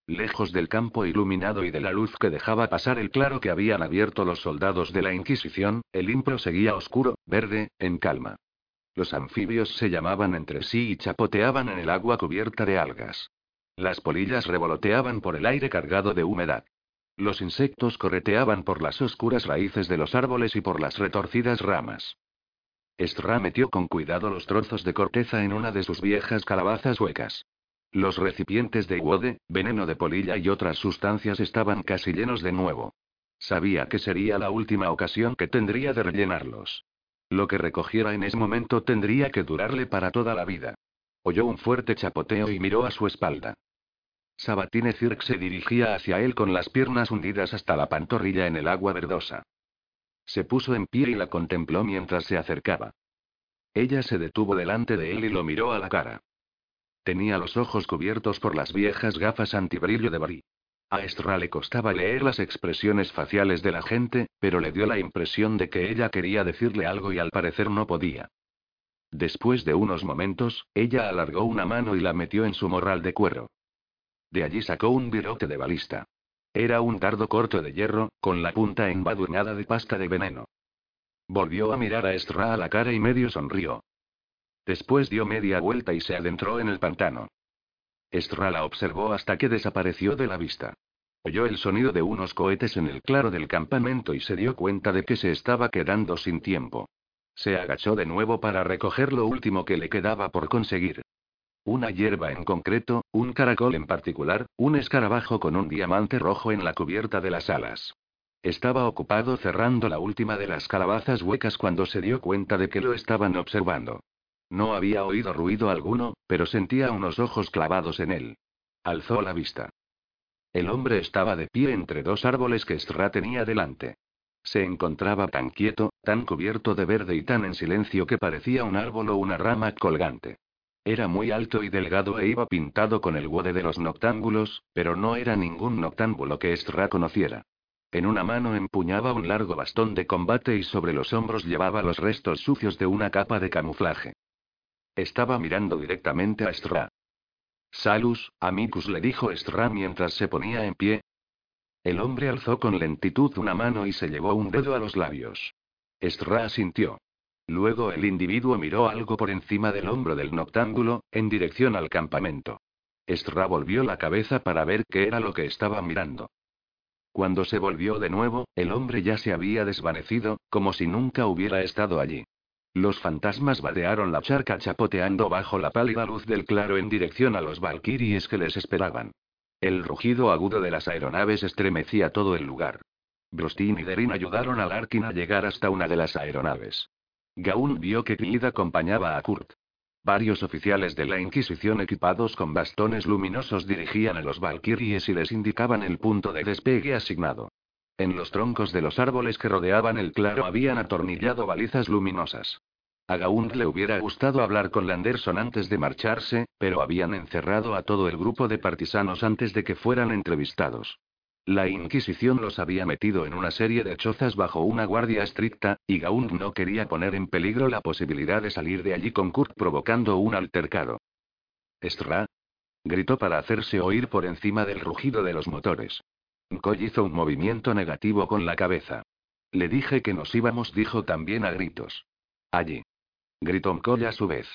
Lejos del campo iluminado y de la luz que dejaba pasar el claro que habían abierto los soldados de la Inquisición, el impro seguía oscuro, verde, en calma. Los anfibios se llamaban entre sí y chapoteaban en el agua cubierta de algas. Las polillas revoloteaban por el aire cargado de humedad. Los insectos correteaban por las oscuras raíces de los árboles y por las retorcidas ramas. Estra metió con cuidado los trozos de corteza en una de sus viejas calabazas huecas. Los recipientes de wode, veneno de polilla y otras sustancias estaban casi llenos de nuevo. Sabía que sería la última ocasión que tendría de rellenarlos. Lo que recogiera en ese momento tendría que durarle para toda la vida. Oyó un fuerte chapoteo y miró a su espalda. Sabatine Cirque se dirigía hacia él con las piernas hundidas hasta la pantorrilla en el agua verdosa. Se puso en pie y la contempló mientras se acercaba. Ella se detuvo delante de él y lo miró a la cara. Tenía los ojos cubiertos por las viejas gafas antibrillo de Bari. A Estra le costaba leer las expresiones faciales de la gente, pero le dio la impresión de que ella quería decirle algo y al parecer no podía. Después de unos momentos, ella alargó una mano y la metió en su morral de cuero. De allí sacó un virote de balista. Era un dardo corto de hierro, con la punta embadurnada de pasta de veneno. Volvió a mirar a Estra a la cara y medio sonrió. Después dio media vuelta y se adentró en el pantano. Estra la observó hasta que desapareció de la vista. Oyó el sonido de unos cohetes en el claro del campamento y se dio cuenta de que se estaba quedando sin tiempo. Se agachó de nuevo para recoger lo último que le quedaba por conseguir. Una hierba en concreto, un caracol en particular, un escarabajo con un diamante rojo en la cubierta de las alas. Estaba ocupado cerrando la última de las calabazas huecas cuando se dio cuenta de que lo estaban observando. No había oído ruido alguno, pero sentía unos ojos clavados en él. Alzó la vista. El hombre estaba de pie entre dos árboles que Stra tenía delante. Se encontraba tan quieto, tan cubierto de verde y tan en silencio que parecía un árbol o una rama colgante. Era muy alto y delgado e iba pintado con el guode de los noctángulos, pero no era ningún noctámbulo que Stra conociera. En una mano empuñaba un largo bastón de combate y sobre los hombros llevaba los restos sucios de una capa de camuflaje. Estaba mirando directamente a Stra. Salus, amicus le dijo Stra mientras se ponía en pie. El hombre alzó con lentitud una mano y se llevó un dedo a los labios. Stra asintió. Luego el individuo miró algo por encima del hombro del noctángulo, en dirección al campamento. Stra volvió la cabeza para ver qué era lo que estaba mirando. Cuando se volvió de nuevo, el hombre ya se había desvanecido, como si nunca hubiera estado allí. Los fantasmas vadearon la charca chapoteando bajo la pálida luz del claro en dirección a los valquiries que les esperaban. El rugido agudo de las aeronaves estremecía todo el lugar. Brostin y Derin ayudaron a Larkin a llegar hasta una de las aeronaves. Gaun vio que Clyde acompañaba a Kurt. Varios oficiales de la Inquisición equipados con bastones luminosos dirigían a los valquiries y les indicaban el punto de despegue asignado. En los troncos de los árboles que rodeaban el claro habían atornillado balizas luminosas. A Gaund le hubiera gustado hablar con Landerson antes de marcharse, pero habían encerrado a todo el grupo de partisanos antes de que fueran entrevistados. La Inquisición los había metido en una serie de chozas bajo una guardia estricta, y Gaund no quería poner en peligro la posibilidad de salir de allí con Kurt provocando un altercado. Estra. Gritó para hacerse oír por encima del rugido de los motores. Coy hizo un movimiento negativo con la cabeza. Le dije que nos íbamos, dijo también a gritos. Allí. Gritó Mcoy a su vez.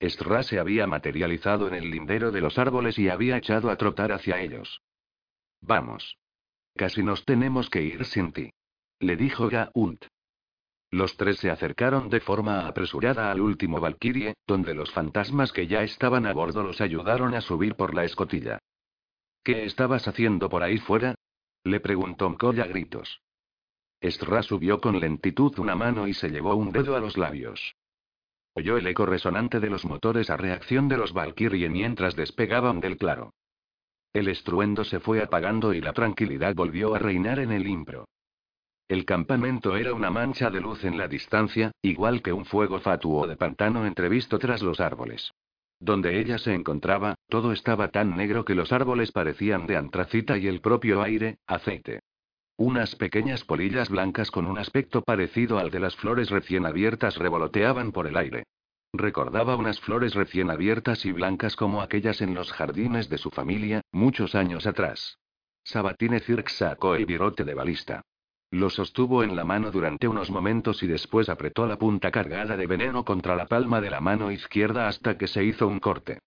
Stra se había materializado en el lindero de los árboles y había echado a trotar hacia ellos. Vamos. Casi nos tenemos que ir sin ti. Le dijo Gaunt. Los tres se acercaron de forma apresurada al último Valkyrie, donde los fantasmas que ya estaban a bordo los ayudaron a subir por la escotilla. ¿Qué estabas haciendo por ahí fuera? Le preguntó Mkoll a gritos. Estra subió con lentitud una mano y se llevó un dedo a los labios. Oyó el eco resonante de los motores a reacción de los Valkyrie mientras despegaban del claro. El estruendo se fue apagando y la tranquilidad volvió a reinar en el impro. El campamento era una mancha de luz en la distancia, igual que un fuego fatuo de pantano entrevisto tras los árboles. Donde ella se encontraba, todo estaba tan negro que los árboles parecían de antracita y el propio aire, aceite. Unas pequeñas polillas blancas con un aspecto parecido al de las flores recién abiertas revoloteaban por el aire. Recordaba unas flores recién abiertas y blancas como aquellas en los jardines de su familia, muchos años atrás. Sabatine Cirque sacó el virote de balista. Lo sostuvo en la mano durante unos momentos y después apretó la punta cargada de veneno contra la palma de la mano izquierda hasta que se hizo un corte.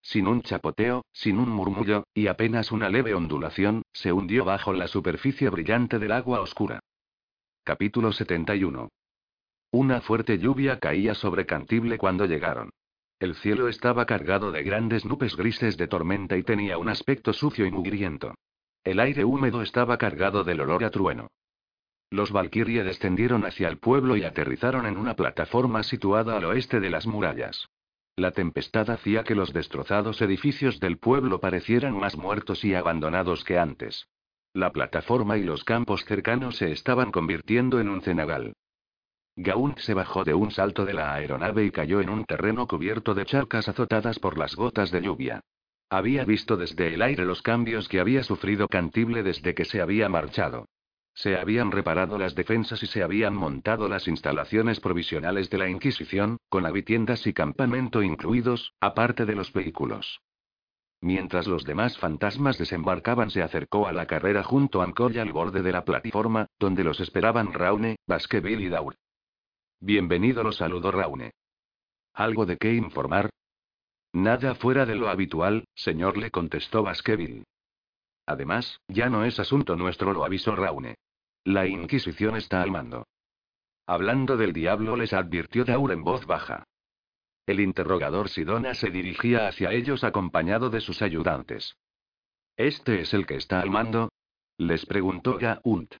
Sin un chapoteo, sin un murmullo, y apenas una leve ondulación, se hundió bajo la superficie brillante del agua oscura. Capítulo 71. Una fuerte lluvia caía sobre Cantible cuando llegaron. El cielo estaba cargado de grandes nubes grises de tormenta y tenía un aspecto sucio y mugriento. El aire húmedo estaba cargado del olor a trueno. Los Valkyrie descendieron hacia el pueblo y aterrizaron en una plataforma situada al oeste de las murallas. La tempestad hacía que los destrozados edificios del pueblo parecieran más muertos y abandonados que antes. La plataforma y los campos cercanos se estaban convirtiendo en un cenagal. Gaunt se bajó de un salto de la aeronave y cayó en un terreno cubierto de charcas azotadas por las gotas de lluvia. Había visto desde el aire los cambios que había sufrido Cantible desde que se había marchado. Se habían reparado las defensas y se habían montado las instalaciones provisionales de la Inquisición, con habitiendas y campamento incluidos, aparte de los vehículos. Mientras los demás fantasmas desembarcaban, se acercó a la carrera junto a Ancoy al borde de la plataforma, donde los esperaban Raune, Baskerville y Daur. Bienvenido, lo saludó Raune. ¿Algo de qué informar? Nada fuera de lo habitual, señor, le contestó Baskerville. Además, ya no es asunto nuestro, lo avisó Raune. La Inquisición está al mando. Hablando del diablo, les advirtió Daur en voz baja. El interrogador Sidona se dirigía hacia ellos acompañado de sus ayudantes. ¿Este es el que está al mando? Les preguntó Gaunt.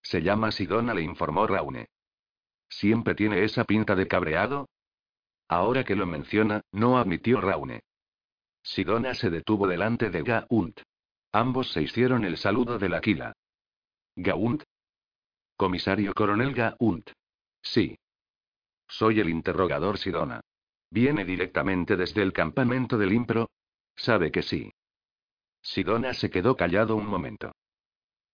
Se llama Sidona, le informó Raune. ¿Siempre tiene esa pinta de cabreado? Ahora que lo menciona, no admitió Raune. Sidona se detuvo delante de Gaunt. Ambos se hicieron el saludo del Aquila. ¿Gaunt? Comisario Coronel Gaunt. Sí. Soy el interrogador Sidona. ¿Viene directamente desde el campamento del Impro? Sabe que sí. Sidona se quedó callado un momento.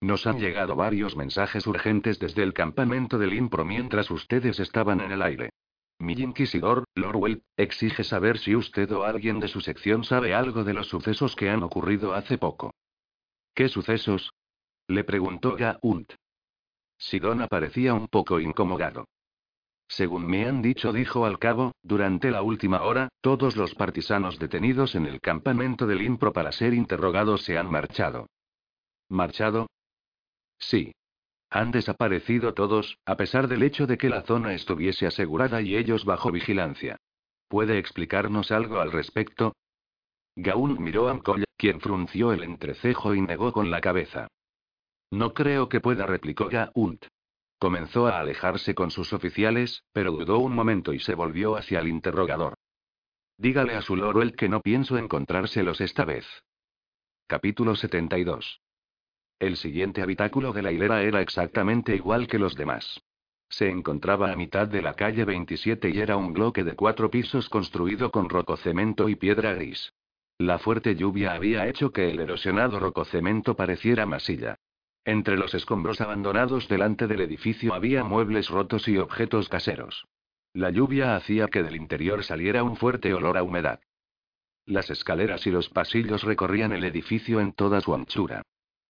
Nos han llegado varios mensajes urgentes desde el campamento del Impro mientras ustedes estaban en el aire. Mi inquisidor, Lorwell, exige saber si usted o alguien de su sección sabe algo de los sucesos que han ocurrido hace poco. ¿Qué sucesos? Le preguntó Gaunt. Sidona parecía un poco incomodado. Según me han dicho, dijo al cabo, durante la última hora, todos los partisanos detenidos en el campamento del Impro para ser interrogados se han marchado. ¿Marchado? Sí. Han desaparecido todos, a pesar del hecho de que la zona estuviese asegurada y ellos bajo vigilancia. ¿Puede explicarnos algo al respecto? Gaun miró a Mkoll, quien frunció el entrecejo y negó con la cabeza. No creo que pueda, replicó Gaunt. Comenzó a alejarse con sus oficiales, pero dudó un momento y se volvió hacia el interrogador. Dígale a su Lorwell que no pienso encontrárselos esta vez. Capítulo 72. El siguiente habitáculo de la hilera era exactamente igual que los demás. Se encontraba a mitad de la calle 27 y era un bloque de cuatro pisos construido con rococemento y piedra gris. La fuerte lluvia había hecho que el erosionado rococemento pareciera masilla. Entre los escombros abandonados delante del edificio había muebles rotos y objetos caseros. La lluvia hacía que del interior saliera un fuerte olor a humedad. Las escaleras y los pasillos recorrían el edificio en toda su anchura.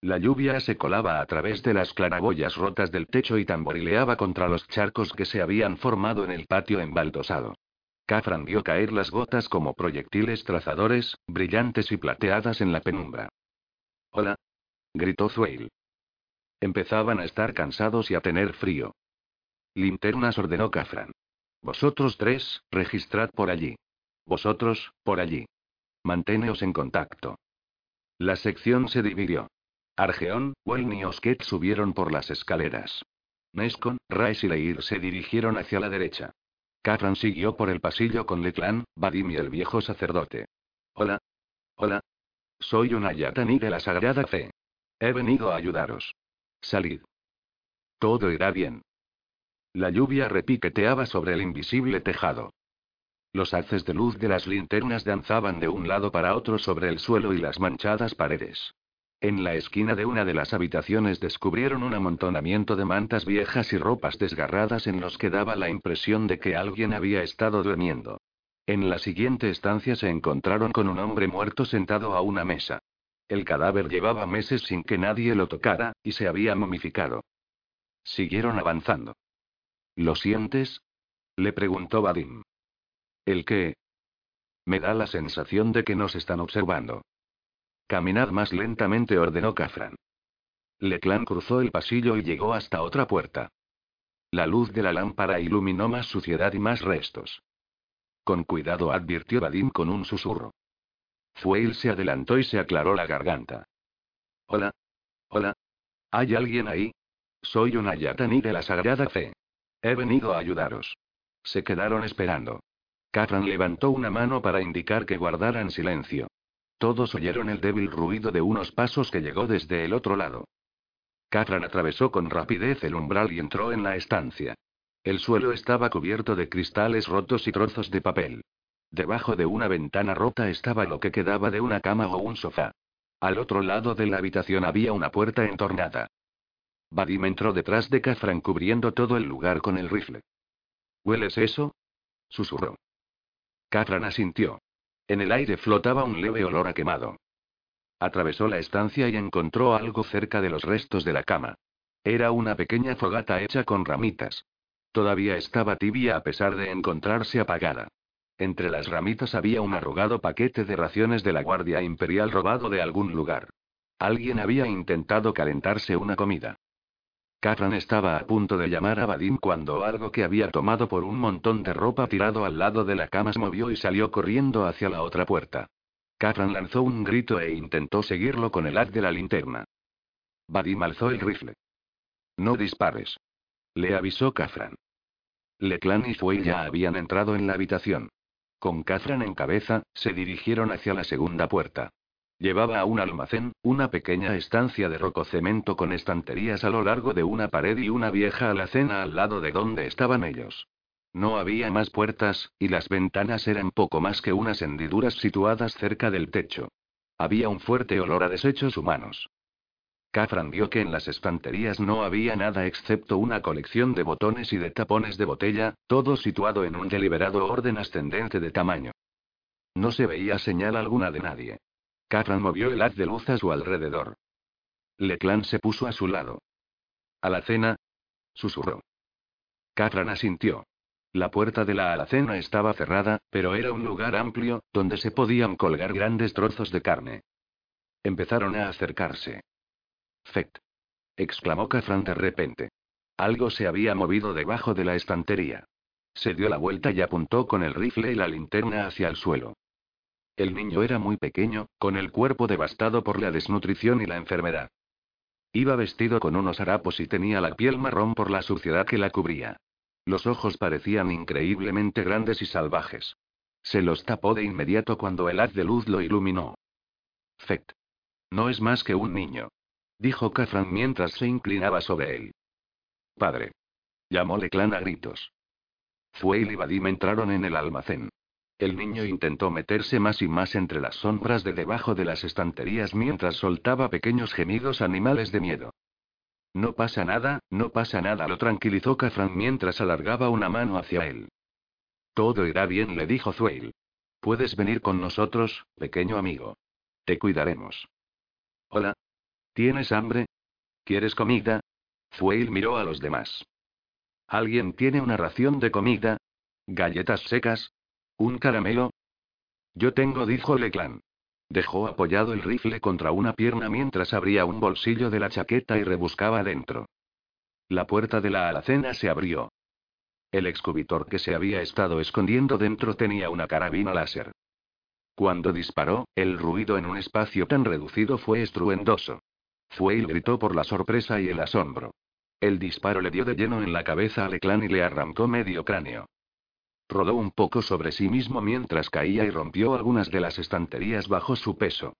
La lluvia se colaba a través de las claraboyas rotas del techo y tamborileaba contra los charcos que se habían formado en el patio embaldosado. Cafran vio caer las gotas como proyectiles trazadores, brillantes y plateadas en la penumbra. Hola. gritó Zueil. Empezaban a estar cansados y a tener frío. Linternas ordenó Cafran. Vosotros tres, registrad por allí. Vosotros, por allí. Manténeos en contacto. La sección se dividió. Argeón, Welny y Osket subieron por las escaleras. Nescon, Rice y Leir se dirigieron hacia la derecha. Cafran siguió por el pasillo con Leclan, Vadim y el viejo sacerdote. Hola. Hola. Soy una Yatani de la Sagrada Fe. He venido a ayudaros. Salid. Todo irá bien. La lluvia repiqueteaba sobre el invisible tejado. Los haces de luz de las linternas danzaban de un lado para otro sobre el suelo y las manchadas paredes. En la esquina de una de las habitaciones descubrieron un amontonamiento de mantas viejas y ropas desgarradas en los que daba la impresión de que alguien había estado durmiendo. En la siguiente estancia se encontraron con un hombre muerto sentado a una mesa. El cadáver llevaba meses sin que nadie lo tocara, y se había momificado. Siguieron avanzando. ¿Lo sientes? Le preguntó Vadim. ¿El qué? Me da la sensación de que nos están observando. Caminad más lentamente, ordenó Cafran. Leclan cruzó el pasillo y llegó hasta otra puerta. La luz de la lámpara iluminó más suciedad y más restos. Con cuidado advirtió Vadim con un susurro. Fueil se adelantó y se aclaró la garganta. Hola. Hola. ¿Hay alguien ahí? Soy una Yatani de la Sagrada Fe. He venido a ayudaros. Se quedaron esperando. Catran levantó una mano para indicar que guardaran silencio. Todos oyeron el débil ruido de unos pasos que llegó desde el otro lado. Catran atravesó con rapidez el umbral y entró en la estancia. El suelo estaba cubierto de cristales rotos y trozos de papel. Debajo de una ventana rota estaba lo que quedaba de una cama o un sofá. Al otro lado de la habitación había una puerta entornada. Vadim entró detrás de Kafran cubriendo todo el lugar con el rifle. ¿Hueles eso? susurró. Kafran asintió. En el aire flotaba un leve olor a quemado. Atravesó la estancia y encontró algo cerca de los restos de la cama. Era una pequeña fogata hecha con ramitas. Todavía estaba tibia a pesar de encontrarse apagada. Entre las ramitas había un arrugado paquete de raciones de la Guardia Imperial robado de algún lugar. Alguien había intentado calentarse una comida. Catran estaba a punto de llamar a Vadim cuando algo que había tomado por un montón de ropa tirado al lado de la cama se movió y salió corriendo hacia la otra puerta. Catran lanzó un grito e intentó seguirlo con el haz de la linterna. Vadim alzó el rifle. No dispares. Le avisó Catran. Leclan y Fuey ya habían entrado en la habitación. Con Catran en cabeza, se dirigieron hacia la segunda puerta. Llevaba a un almacén, una pequeña estancia de rococemento con estanterías a lo largo de una pared y una vieja alacena al lado de donde estaban ellos. No había más puertas, y las ventanas eran poco más que unas hendiduras situadas cerca del techo. Había un fuerte olor a desechos humanos. Cafran vio que en las estanterías no había nada excepto una colección de botones y de tapones de botella, todo situado en un deliberado orden ascendente de tamaño. No se veía señal alguna de nadie. Catran movió el haz de luz a su alrededor. Leclan se puso a su lado. ¿A la cena? susurró. Catran asintió. La puerta de la alacena estaba cerrada, pero era un lugar amplio, donde se podían colgar grandes trozos de carne. Empezaron a acercarse. Fect. exclamó Catran de repente. Algo se había movido debajo de la estantería. Se dio la vuelta y apuntó con el rifle y la linterna hacia el suelo. El niño era muy pequeño, con el cuerpo devastado por la desnutrición y la enfermedad. Iba vestido con unos harapos y tenía la piel marrón por la suciedad que la cubría. Los ojos parecían increíblemente grandes y salvajes. Se los tapó de inmediato cuando el haz de luz lo iluminó. Fect. No es más que un niño. Dijo Catherine mientras se inclinaba sobre él. Padre. Llamóle clan a gritos. Fuel y Vadim entraron en el almacén. El niño intentó meterse más y más entre las sombras de debajo de las estanterías mientras soltaba pequeños gemidos animales de miedo. No pasa nada, no pasa nada, lo tranquilizó Cafran mientras alargaba una mano hacia él. Todo irá bien, le dijo Zueil. Puedes venir con nosotros, pequeño amigo. Te cuidaremos. Hola. ¿Tienes hambre? ¿Quieres comida? Zueil miró a los demás. ¿Alguien tiene una ración de comida? ¿Galletas secas? ¿Un caramelo? Yo tengo, dijo Leclan. Dejó apoyado el rifle contra una pierna mientras abría un bolsillo de la chaqueta y rebuscaba dentro. La puerta de la alacena se abrió. El excubitor que se había estado escondiendo dentro tenía una carabina láser. Cuando disparó, el ruido en un espacio tan reducido fue estruendoso. Fueil gritó por la sorpresa y el asombro. El disparo le dio de lleno en la cabeza a Leclan y le arrancó medio cráneo. Rodó un poco sobre sí mismo mientras caía y rompió algunas de las estanterías bajo su peso.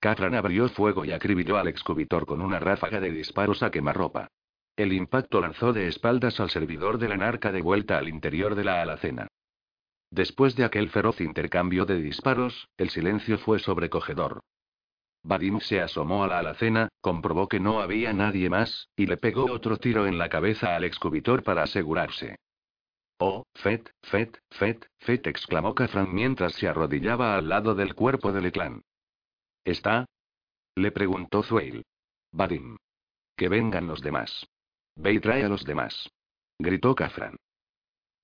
Catran abrió fuego y acribilló al excubitor con una ráfaga de disparos a quemarropa. El impacto lanzó de espaldas al servidor de la narca de vuelta al interior de la alacena. Después de aquel feroz intercambio de disparos, el silencio fue sobrecogedor. Vadim se asomó a la alacena, comprobó que no había nadie más, y le pegó otro tiro en la cabeza al excubitor para asegurarse. Oh, Fet, Fet, Fet, Fet, exclamó Kafran mientras se arrodillaba al lado del cuerpo del clan. ¿Está? Le preguntó Zueil. Vadim. Que vengan los demás. Ve y trae a los demás. Gritó Kafran.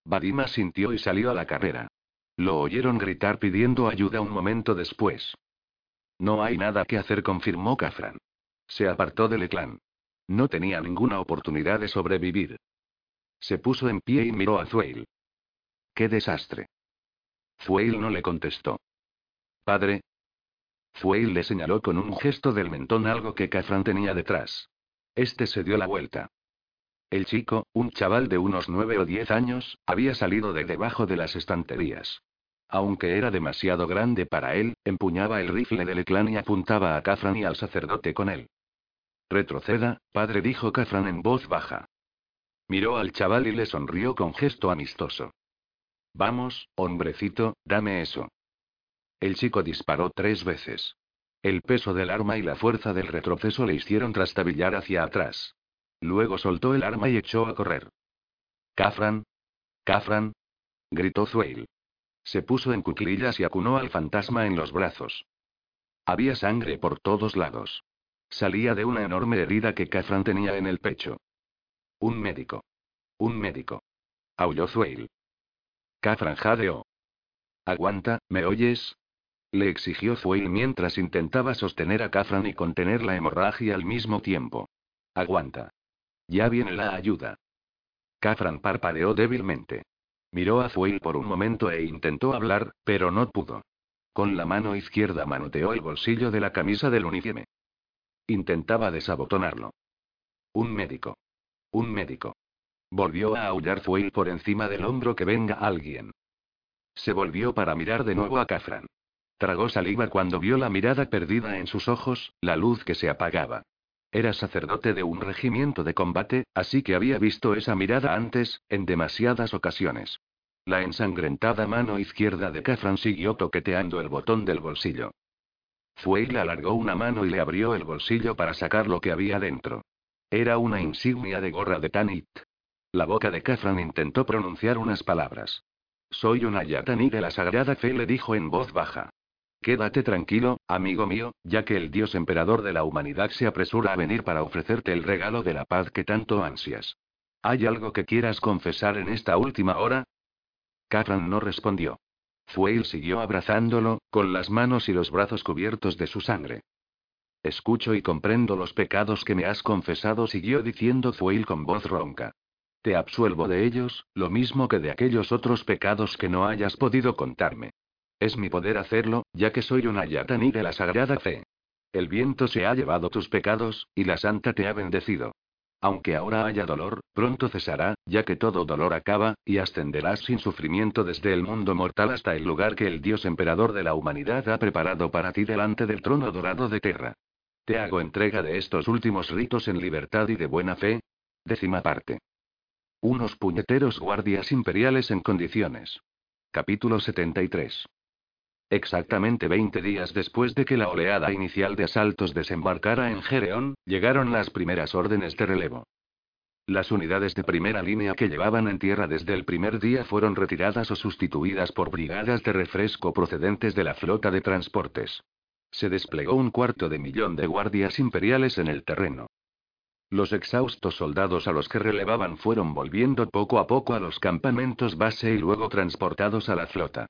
Vadim asintió y salió a la carrera. Lo oyeron gritar pidiendo ayuda un momento después. No hay nada que hacer, confirmó Kafran. Se apartó del clan. No tenía ninguna oportunidad de sobrevivir. Se puso en pie y miró a Zueil. ¡Qué desastre! Zueil no le contestó. Padre. Zueil le señaló con un gesto del mentón algo que Kafran tenía detrás. Este se dio la vuelta. El chico, un chaval de unos nueve o diez años, había salido de debajo de las estanterías. Aunque era demasiado grande para él, empuñaba el rifle del clan y apuntaba a Kafran y al sacerdote con él. Retroceda, padre, dijo Kafran en voz baja. Miró al chaval y le sonrió con gesto amistoso. Vamos, hombrecito, dame eso. El chico disparó tres veces. El peso del arma y la fuerza del retroceso le hicieron trastabillar hacia atrás. Luego soltó el arma y echó a correr. Kafran. Kafran. gritó Zueil. Se puso en cuclillas y acunó al fantasma en los brazos. Había sangre por todos lados. Salía de una enorme herida que Kafran tenía en el pecho. Un médico. Un médico. Aulló Zueil. Kafran jadeó. Aguanta, ¿me oyes? Le exigió Zueil mientras intentaba sostener a Kafran y contener la hemorragia al mismo tiempo. Aguanta. Ya viene la ayuda. Kafran parpadeó débilmente. Miró a Zueil por un momento e intentó hablar, pero no pudo. Con la mano izquierda manoteó el bolsillo de la camisa del uniforme. Intentaba desabotonarlo. Un médico. Un médico. Volvió a aullar Zueil por encima del hombro que venga alguien. Se volvió para mirar de nuevo a Kafran. Tragó saliva cuando vio la mirada perdida en sus ojos, la luz que se apagaba. Era sacerdote de un regimiento de combate, así que había visto esa mirada antes, en demasiadas ocasiones. La ensangrentada mano izquierda de Kafran siguió toqueteando el botón del bolsillo. Zueil alargó una mano y le abrió el bolsillo para sacar lo que había dentro. Era una insignia de gorra de Tanit. La boca de Kafran intentó pronunciar unas palabras. Soy una Yatani de la Sagrada Fe, le dijo en voz baja. Quédate tranquilo, amigo mío, ya que el Dios emperador de la humanidad se apresura a venir para ofrecerte el regalo de la paz que tanto ansias. ¿Hay algo que quieras confesar en esta última hora? Kafran no respondió. Zueil siguió abrazándolo, con las manos y los brazos cubiertos de su sangre. Escucho y comprendo los pecados que me has confesado, siguió diciendo Zueil con voz ronca. Te absuelvo de ellos, lo mismo que de aquellos otros pecados que no hayas podido contarme. Es mi poder hacerlo, ya que soy una yatani de la sagrada fe. El viento se ha llevado tus pecados, y la santa te ha bendecido. Aunque ahora haya dolor, pronto cesará, ya que todo dolor acaba, y ascenderás sin sufrimiento desde el mundo mortal hasta el lugar que el Dios emperador de la humanidad ha preparado para ti delante del trono dorado de Terra. Te hago entrega de estos últimos ritos en libertad y de buena fe. Décima parte. Unos puñeteros guardias imperiales en condiciones. Capítulo 73. Exactamente 20 días después de que la oleada inicial de asaltos desembarcara en Gereón, llegaron las primeras órdenes de relevo. Las unidades de primera línea que llevaban en tierra desde el primer día fueron retiradas o sustituidas por brigadas de refresco procedentes de la flota de transportes. Se desplegó un cuarto de millón de guardias imperiales en el terreno. Los exhaustos soldados a los que relevaban fueron volviendo poco a poco a los campamentos base y luego transportados a la flota.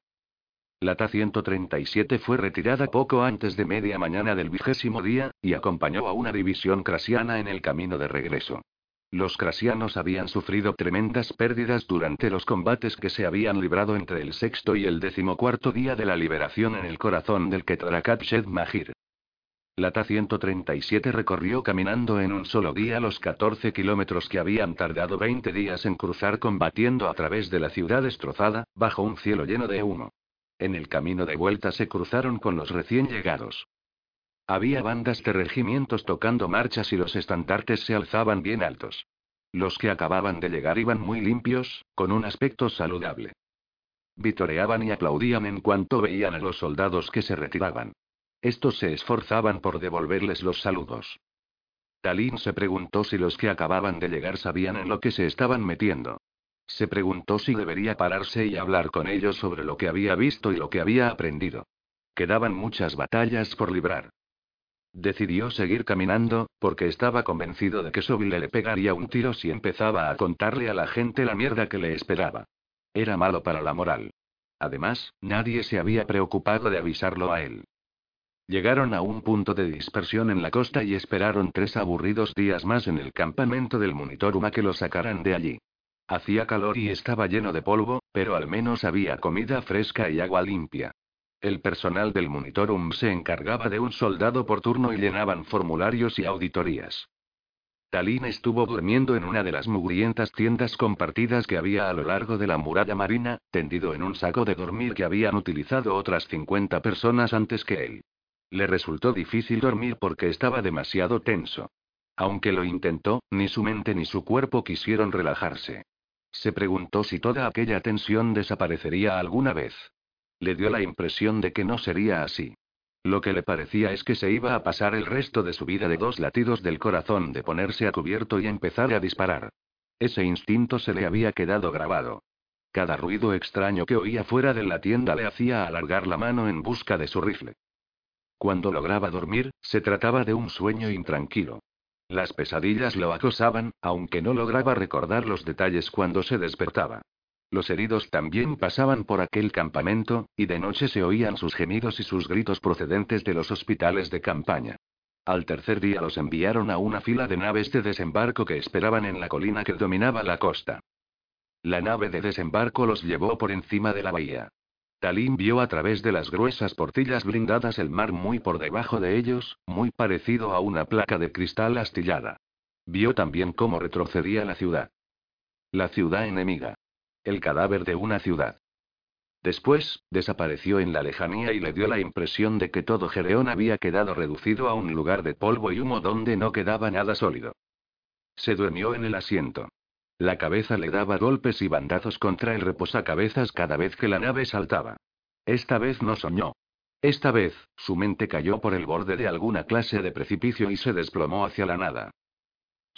La Ta-137 fue retirada poco antes de media mañana del vigésimo día, y acompañó a una división crasiana en el camino de regreso. Los crasianos habían sufrido tremendas pérdidas durante los combates que se habían librado entre el sexto y el decimocuarto día de la liberación en el corazón del Ketrakat Shed Mahir. La Ta-137 recorrió caminando en un solo día los 14 kilómetros que habían tardado 20 días en cruzar combatiendo a través de la ciudad destrozada, bajo un cielo lleno de humo. En el camino de vuelta se cruzaron con los recién llegados. Había bandas de regimientos tocando marchas y los estandartes se alzaban bien altos. Los que acababan de llegar iban muy limpios, con un aspecto saludable. Vitoreaban y aplaudían en cuanto veían a los soldados que se retiraban. Estos se esforzaban por devolverles los saludos. Talín se preguntó si los que acababan de llegar sabían en lo que se estaban metiendo. Se preguntó si debería pararse y hablar con ellos sobre lo que había visto y lo que había aprendido. Quedaban muchas batallas por librar. Decidió seguir caminando, porque estaba convencido de que Sobile le pegaría un tiro si empezaba a contarle a la gente la mierda que le esperaba. Era malo para la moral. Además, nadie se había preocupado de avisarlo a él. Llegaron a un punto de dispersión en la costa y esperaron tres aburridos días más en el campamento del Monitoruma que lo sacaran de allí. Hacía calor y estaba lleno de polvo, pero al menos había comida fresca y agua limpia. El personal del monitorum se encargaba de un soldado por turno y llenaban formularios y auditorías. Talín estuvo durmiendo en una de las mugrientas tiendas compartidas que había a lo largo de la muralla marina, tendido en un saco de dormir que habían utilizado otras 50 personas antes que él. Le resultó difícil dormir porque estaba demasiado tenso. Aunque lo intentó, ni su mente ni su cuerpo quisieron relajarse. Se preguntó si toda aquella tensión desaparecería alguna vez. Le dio la impresión de que no sería así. Lo que le parecía es que se iba a pasar el resto de su vida de dos latidos del corazón de ponerse a cubierto y empezar a disparar. Ese instinto se le había quedado grabado. Cada ruido extraño que oía fuera de la tienda le hacía alargar la mano en busca de su rifle. Cuando lograba dormir, se trataba de un sueño intranquilo. Las pesadillas lo acosaban, aunque no lograba recordar los detalles cuando se despertaba. Los heridos también pasaban por aquel campamento, y de noche se oían sus gemidos y sus gritos procedentes de los hospitales de campaña. Al tercer día los enviaron a una fila de naves de desembarco que esperaban en la colina que dominaba la costa. La nave de desembarco los llevó por encima de la bahía. Talín vio a través de las gruesas portillas blindadas el mar muy por debajo de ellos, muy parecido a una placa de cristal astillada. Vio también cómo retrocedía la ciudad. La ciudad enemiga. El cadáver de una ciudad. Después, desapareció en la lejanía y le dio la impresión de que todo Gereón había quedado reducido a un lugar de polvo y humo donde no quedaba nada sólido. Se durmió en el asiento. La cabeza le daba golpes y bandazos contra el reposacabezas cada vez que la nave saltaba. Esta vez no soñó. Esta vez, su mente cayó por el borde de alguna clase de precipicio y se desplomó hacia la nada.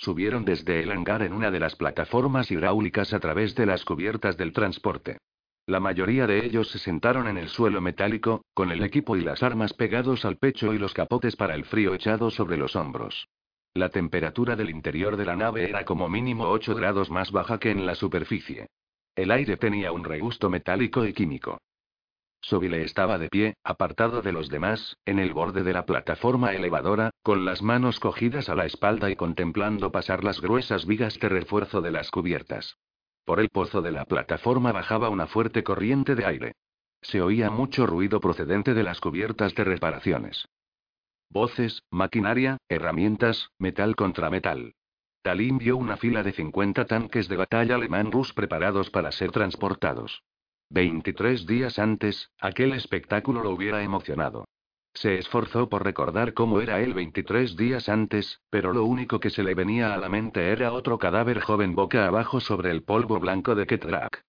Subieron desde el hangar en una de las plataformas hidráulicas a través de las cubiertas del transporte. La mayoría de ellos se sentaron en el suelo metálico, con el equipo y las armas pegados al pecho y los capotes para el frío echados sobre los hombros. La temperatura del interior de la nave era como mínimo 8 grados más baja que en la superficie. El aire tenía un regusto metálico y químico. Sobile estaba de pie, apartado de los demás, en el borde de la plataforma elevadora, con las manos cogidas a la espalda y contemplando pasar las gruesas vigas de refuerzo de las cubiertas. Por el pozo de la plataforma bajaba una fuerte corriente de aire. Se oía mucho ruido procedente de las cubiertas de reparaciones. Voces, maquinaria, herramientas, metal contra metal. Talín vio una fila de 50 tanques de batalla alemán Rus preparados para ser transportados. 23 días antes, aquel espectáculo lo hubiera emocionado. Se esforzó por recordar cómo era él 23 días antes, pero lo único que se le venía a la mente era otro cadáver joven boca abajo sobre el polvo blanco de Ketrak.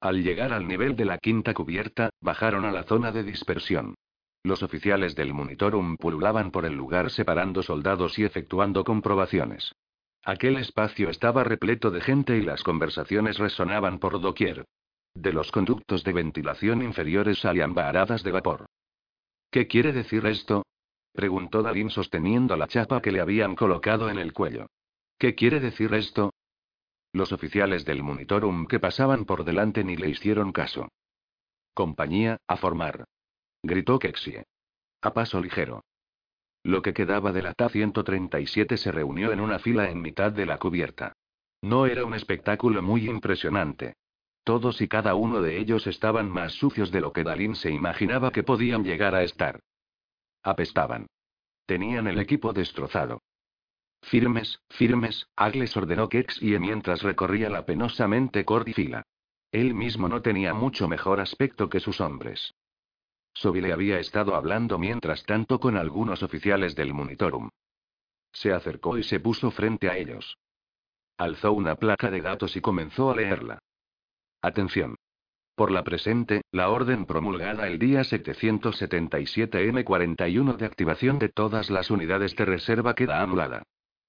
Al llegar al nivel de la quinta cubierta, bajaron a la zona de dispersión. Los oficiales del monitorum pululaban por el lugar separando soldados y efectuando comprobaciones. Aquel espacio estaba repleto de gente y las conversaciones resonaban por doquier. De los conductos de ventilación inferiores salían varadas de vapor. ¿Qué quiere decir esto? preguntó Dalín sosteniendo la chapa que le habían colocado en el cuello. ¿Qué quiere decir esto? Los oficiales del monitorum que pasaban por delante ni le hicieron caso. Compañía, a formar. Gritó Kexie. A paso ligero. Lo que quedaba de la Ta-137 se reunió en una fila en mitad de la cubierta. No era un espectáculo muy impresionante. Todos y cada uno de ellos estaban más sucios de lo que Dalín se imaginaba que podían llegar a estar. Apestaban. Tenían el equipo destrozado. Firmes, firmes, Agles ordenó Kexie mientras recorría la penosamente cordifila. Él mismo no tenía mucho mejor aspecto que sus hombres. Sobile había estado hablando mientras tanto con algunos oficiales del Monitorum. Se acercó y se puso frente a ellos. Alzó una placa de datos y comenzó a leerla. Atención. Por la presente, la orden promulgada el día 777M41 de activación de todas las unidades de reserva queda anulada.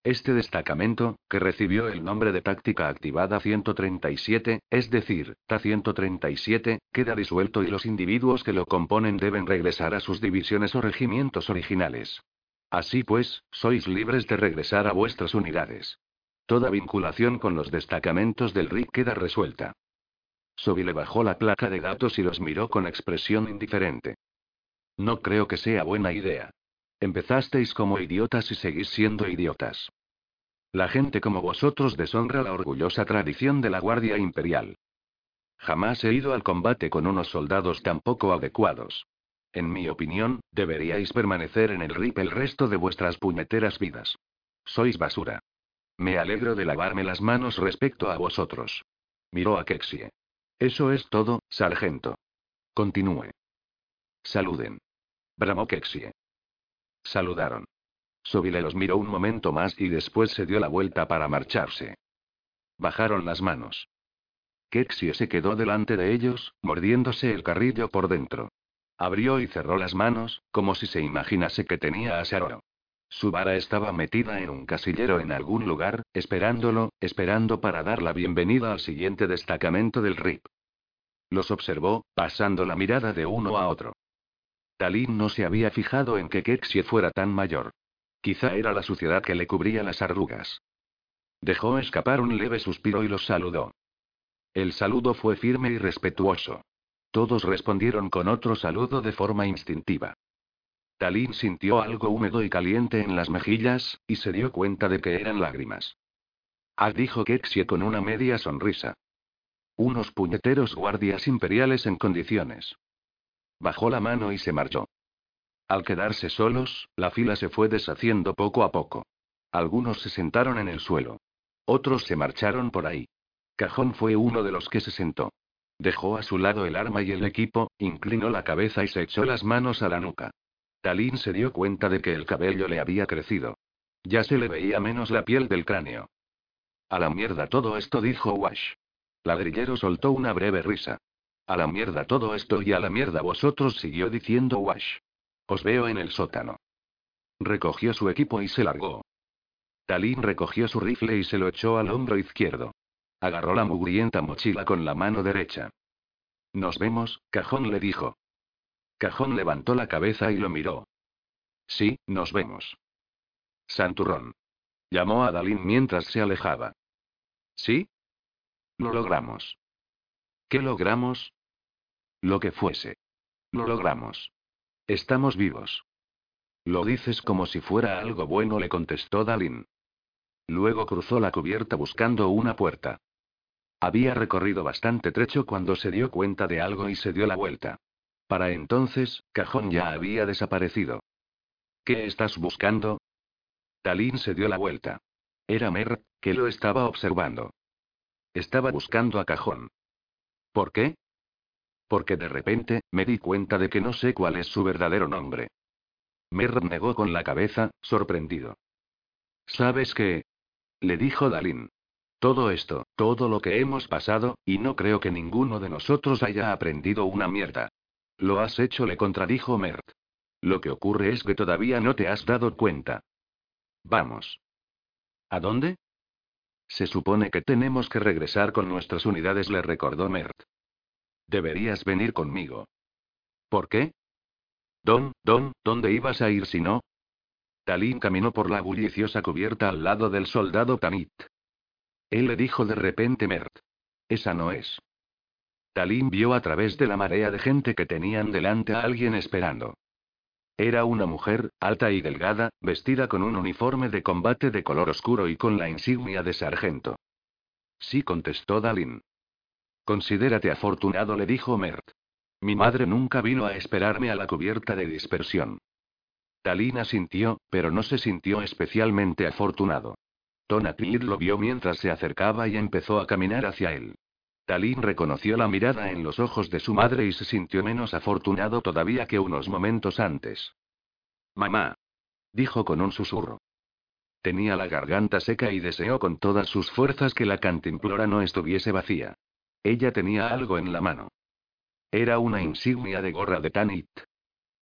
Este destacamento, que recibió el nombre de Táctica Activada 137, es decir, TA-137, queda disuelto y los individuos que lo componen deben regresar a sus divisiones o regimientos originales. Así pues, sois libres de regresar a vuestras unidades. Toda vinculación con los destacamentos del RIC queda resuelta. Sobi le bajó la placa de datos y los miró con expresión indiferente. No creo que sea buena idea. Empezasteis como idiotas y seguís siendo idiotas. La gente como vosotros deshonra la orgullosa tradición de la Guardia Imperial. Jamás he ido al combate con unos soldados tan poco adecuados. En mi opinión, deberíais permanecer en el RIP el resto de vuestras puñeteras vidas. Sois basura. Me alegro de lavarme las manos respecto a vosotros. Miró a Kexie. Eso es todo, sargento. Continúe. Saluden. Bramó Kexie. Saludaron. Sobile los miró un momento más y después se dio la vuelta para marcharse. Bajaron las manos. Kexie se quedó delante de ellos, mordiéndose el carrillo por dentro. Abrió y cerró las manos, como si se imaginase que tenía a Saroro. Su vara estaba metida en un casillero en algún lugar, esperándolo, esperando para dar la bienvenida al siguiente destacamento del RIP. Los observó, pasando la mirada de uno a otro. Talín no se había fijado en que Kexie fuera tan mayor. Quizá era la suciedad que le cubría las arrugas. Dejó escapar un leve suspiro y los saludó. El saludo fue firme y respetuoso. Todos respondieron con otro saludo de forma instintiva. Talín sintió algo húmedo y caliente en las mejillas, y se dio cuenta de que eran lágrimas. Ah, dijo Kexie con una media sonrisa. Unos puñeteros guardias imperiales en condiciones. Bajó la mano y se marchó. Al quedarse solos, la fila se fue deshaciendo poco a poco. Algunos se sentaron en el suelo. Otros se marcharon por ahí. Cajón fue uno de los que se sentó. Dejó a su lado el arma y el equipo, inclinó la cabeza y se echó las manos a la nuca. Talín se dio cuenta de que el cabello le había crecido. Ya se le veía menos la piel del cráneo. A la mierda todo esto, dijo Wash. Ladrillero soltó una breve risa. A la mierda todo esto y a la mierda vosotros, siguió diciendo Wash. Os veo en el sótano. Recogió su equipo y se largó. Talín recogió su rifle y se lo echó al hombro izquierdo. Agarró la mugrienta mochila con la mano derecha. Nos vemos, Cajón le dijo. Cajón levantó la cabeza y lo miró. Sí, nos vemos. Santurrón. Llamó a Dalín mientras se alejaba. ¿Sí? Lo logramos. ¿Qué logramos? Lo que fuese. Lo logramos. Estamos vivos. Lo dices como si fuera algo bueno, le contestó Dalin. Luego cruzó la cubierta buscando una puerta. Había recorrido bastante trecho cuando se dio cuenta de algo y se dio la vuelta. Para entonces, Cajón ya había desaparecido. ¿Qué estás buscando? Dalin se dio la vuelta. Era Mer, que lo estaba observando. Estaba buscando a Cajón. ¿Por qué? Porque de repente, me di cuenta de que no sé cuál es su verdadero nombre. Mer negó con la cabeza, sorprendido. ¿Sabes qué? Le dijo Dalin. Todo esto, todo lo que hemos pasado, y no creo que ninguno de nosotros haya aprendido una mierda. Lo has hecho, le contradijo Mert. Lo que ocurre es que todavía no te has dado cuenta. Vamos. ¿A dónde? Se supone que tenemos que regresar con nuestras unidades, le recordó Mert. Deberías venir conmigo. ¿Por qué? Don, Don, ¿dónde ibas a ir si no? Talín caminó por la bulliciosa cubierta al lado del soldado Tamit. Él le dijo de repente Mert. Esa no es. Talín vio a través de la marea de gente que tenían delante a alguien esperando. Era una mujer, alta y delgada, vestida con un uniforme de combate de color oscuro y con la insignia de sargento. Sí, contestó Dalin. Considérate afortunado, le dijo Mert. Mi madre nunca vino a esperarme a la cubierta de dispersión. Talin asintió, pero no se sintió especialmente afortunado. Tonatiuh lo vio mientras se acercaba y empezó a caminar hacia él. Talín reconoció la mirada en los ojos de su madre y se sintió menos afortunado todavía que unos momentos antes. Mamá. Dijo con un susurro. Tenía la garganta seca y deseó con todas sus fuerzas que la cantimplora no estuviese vacía. Ella tenía algo en la mano. Era una insignia de gorra de Tanit,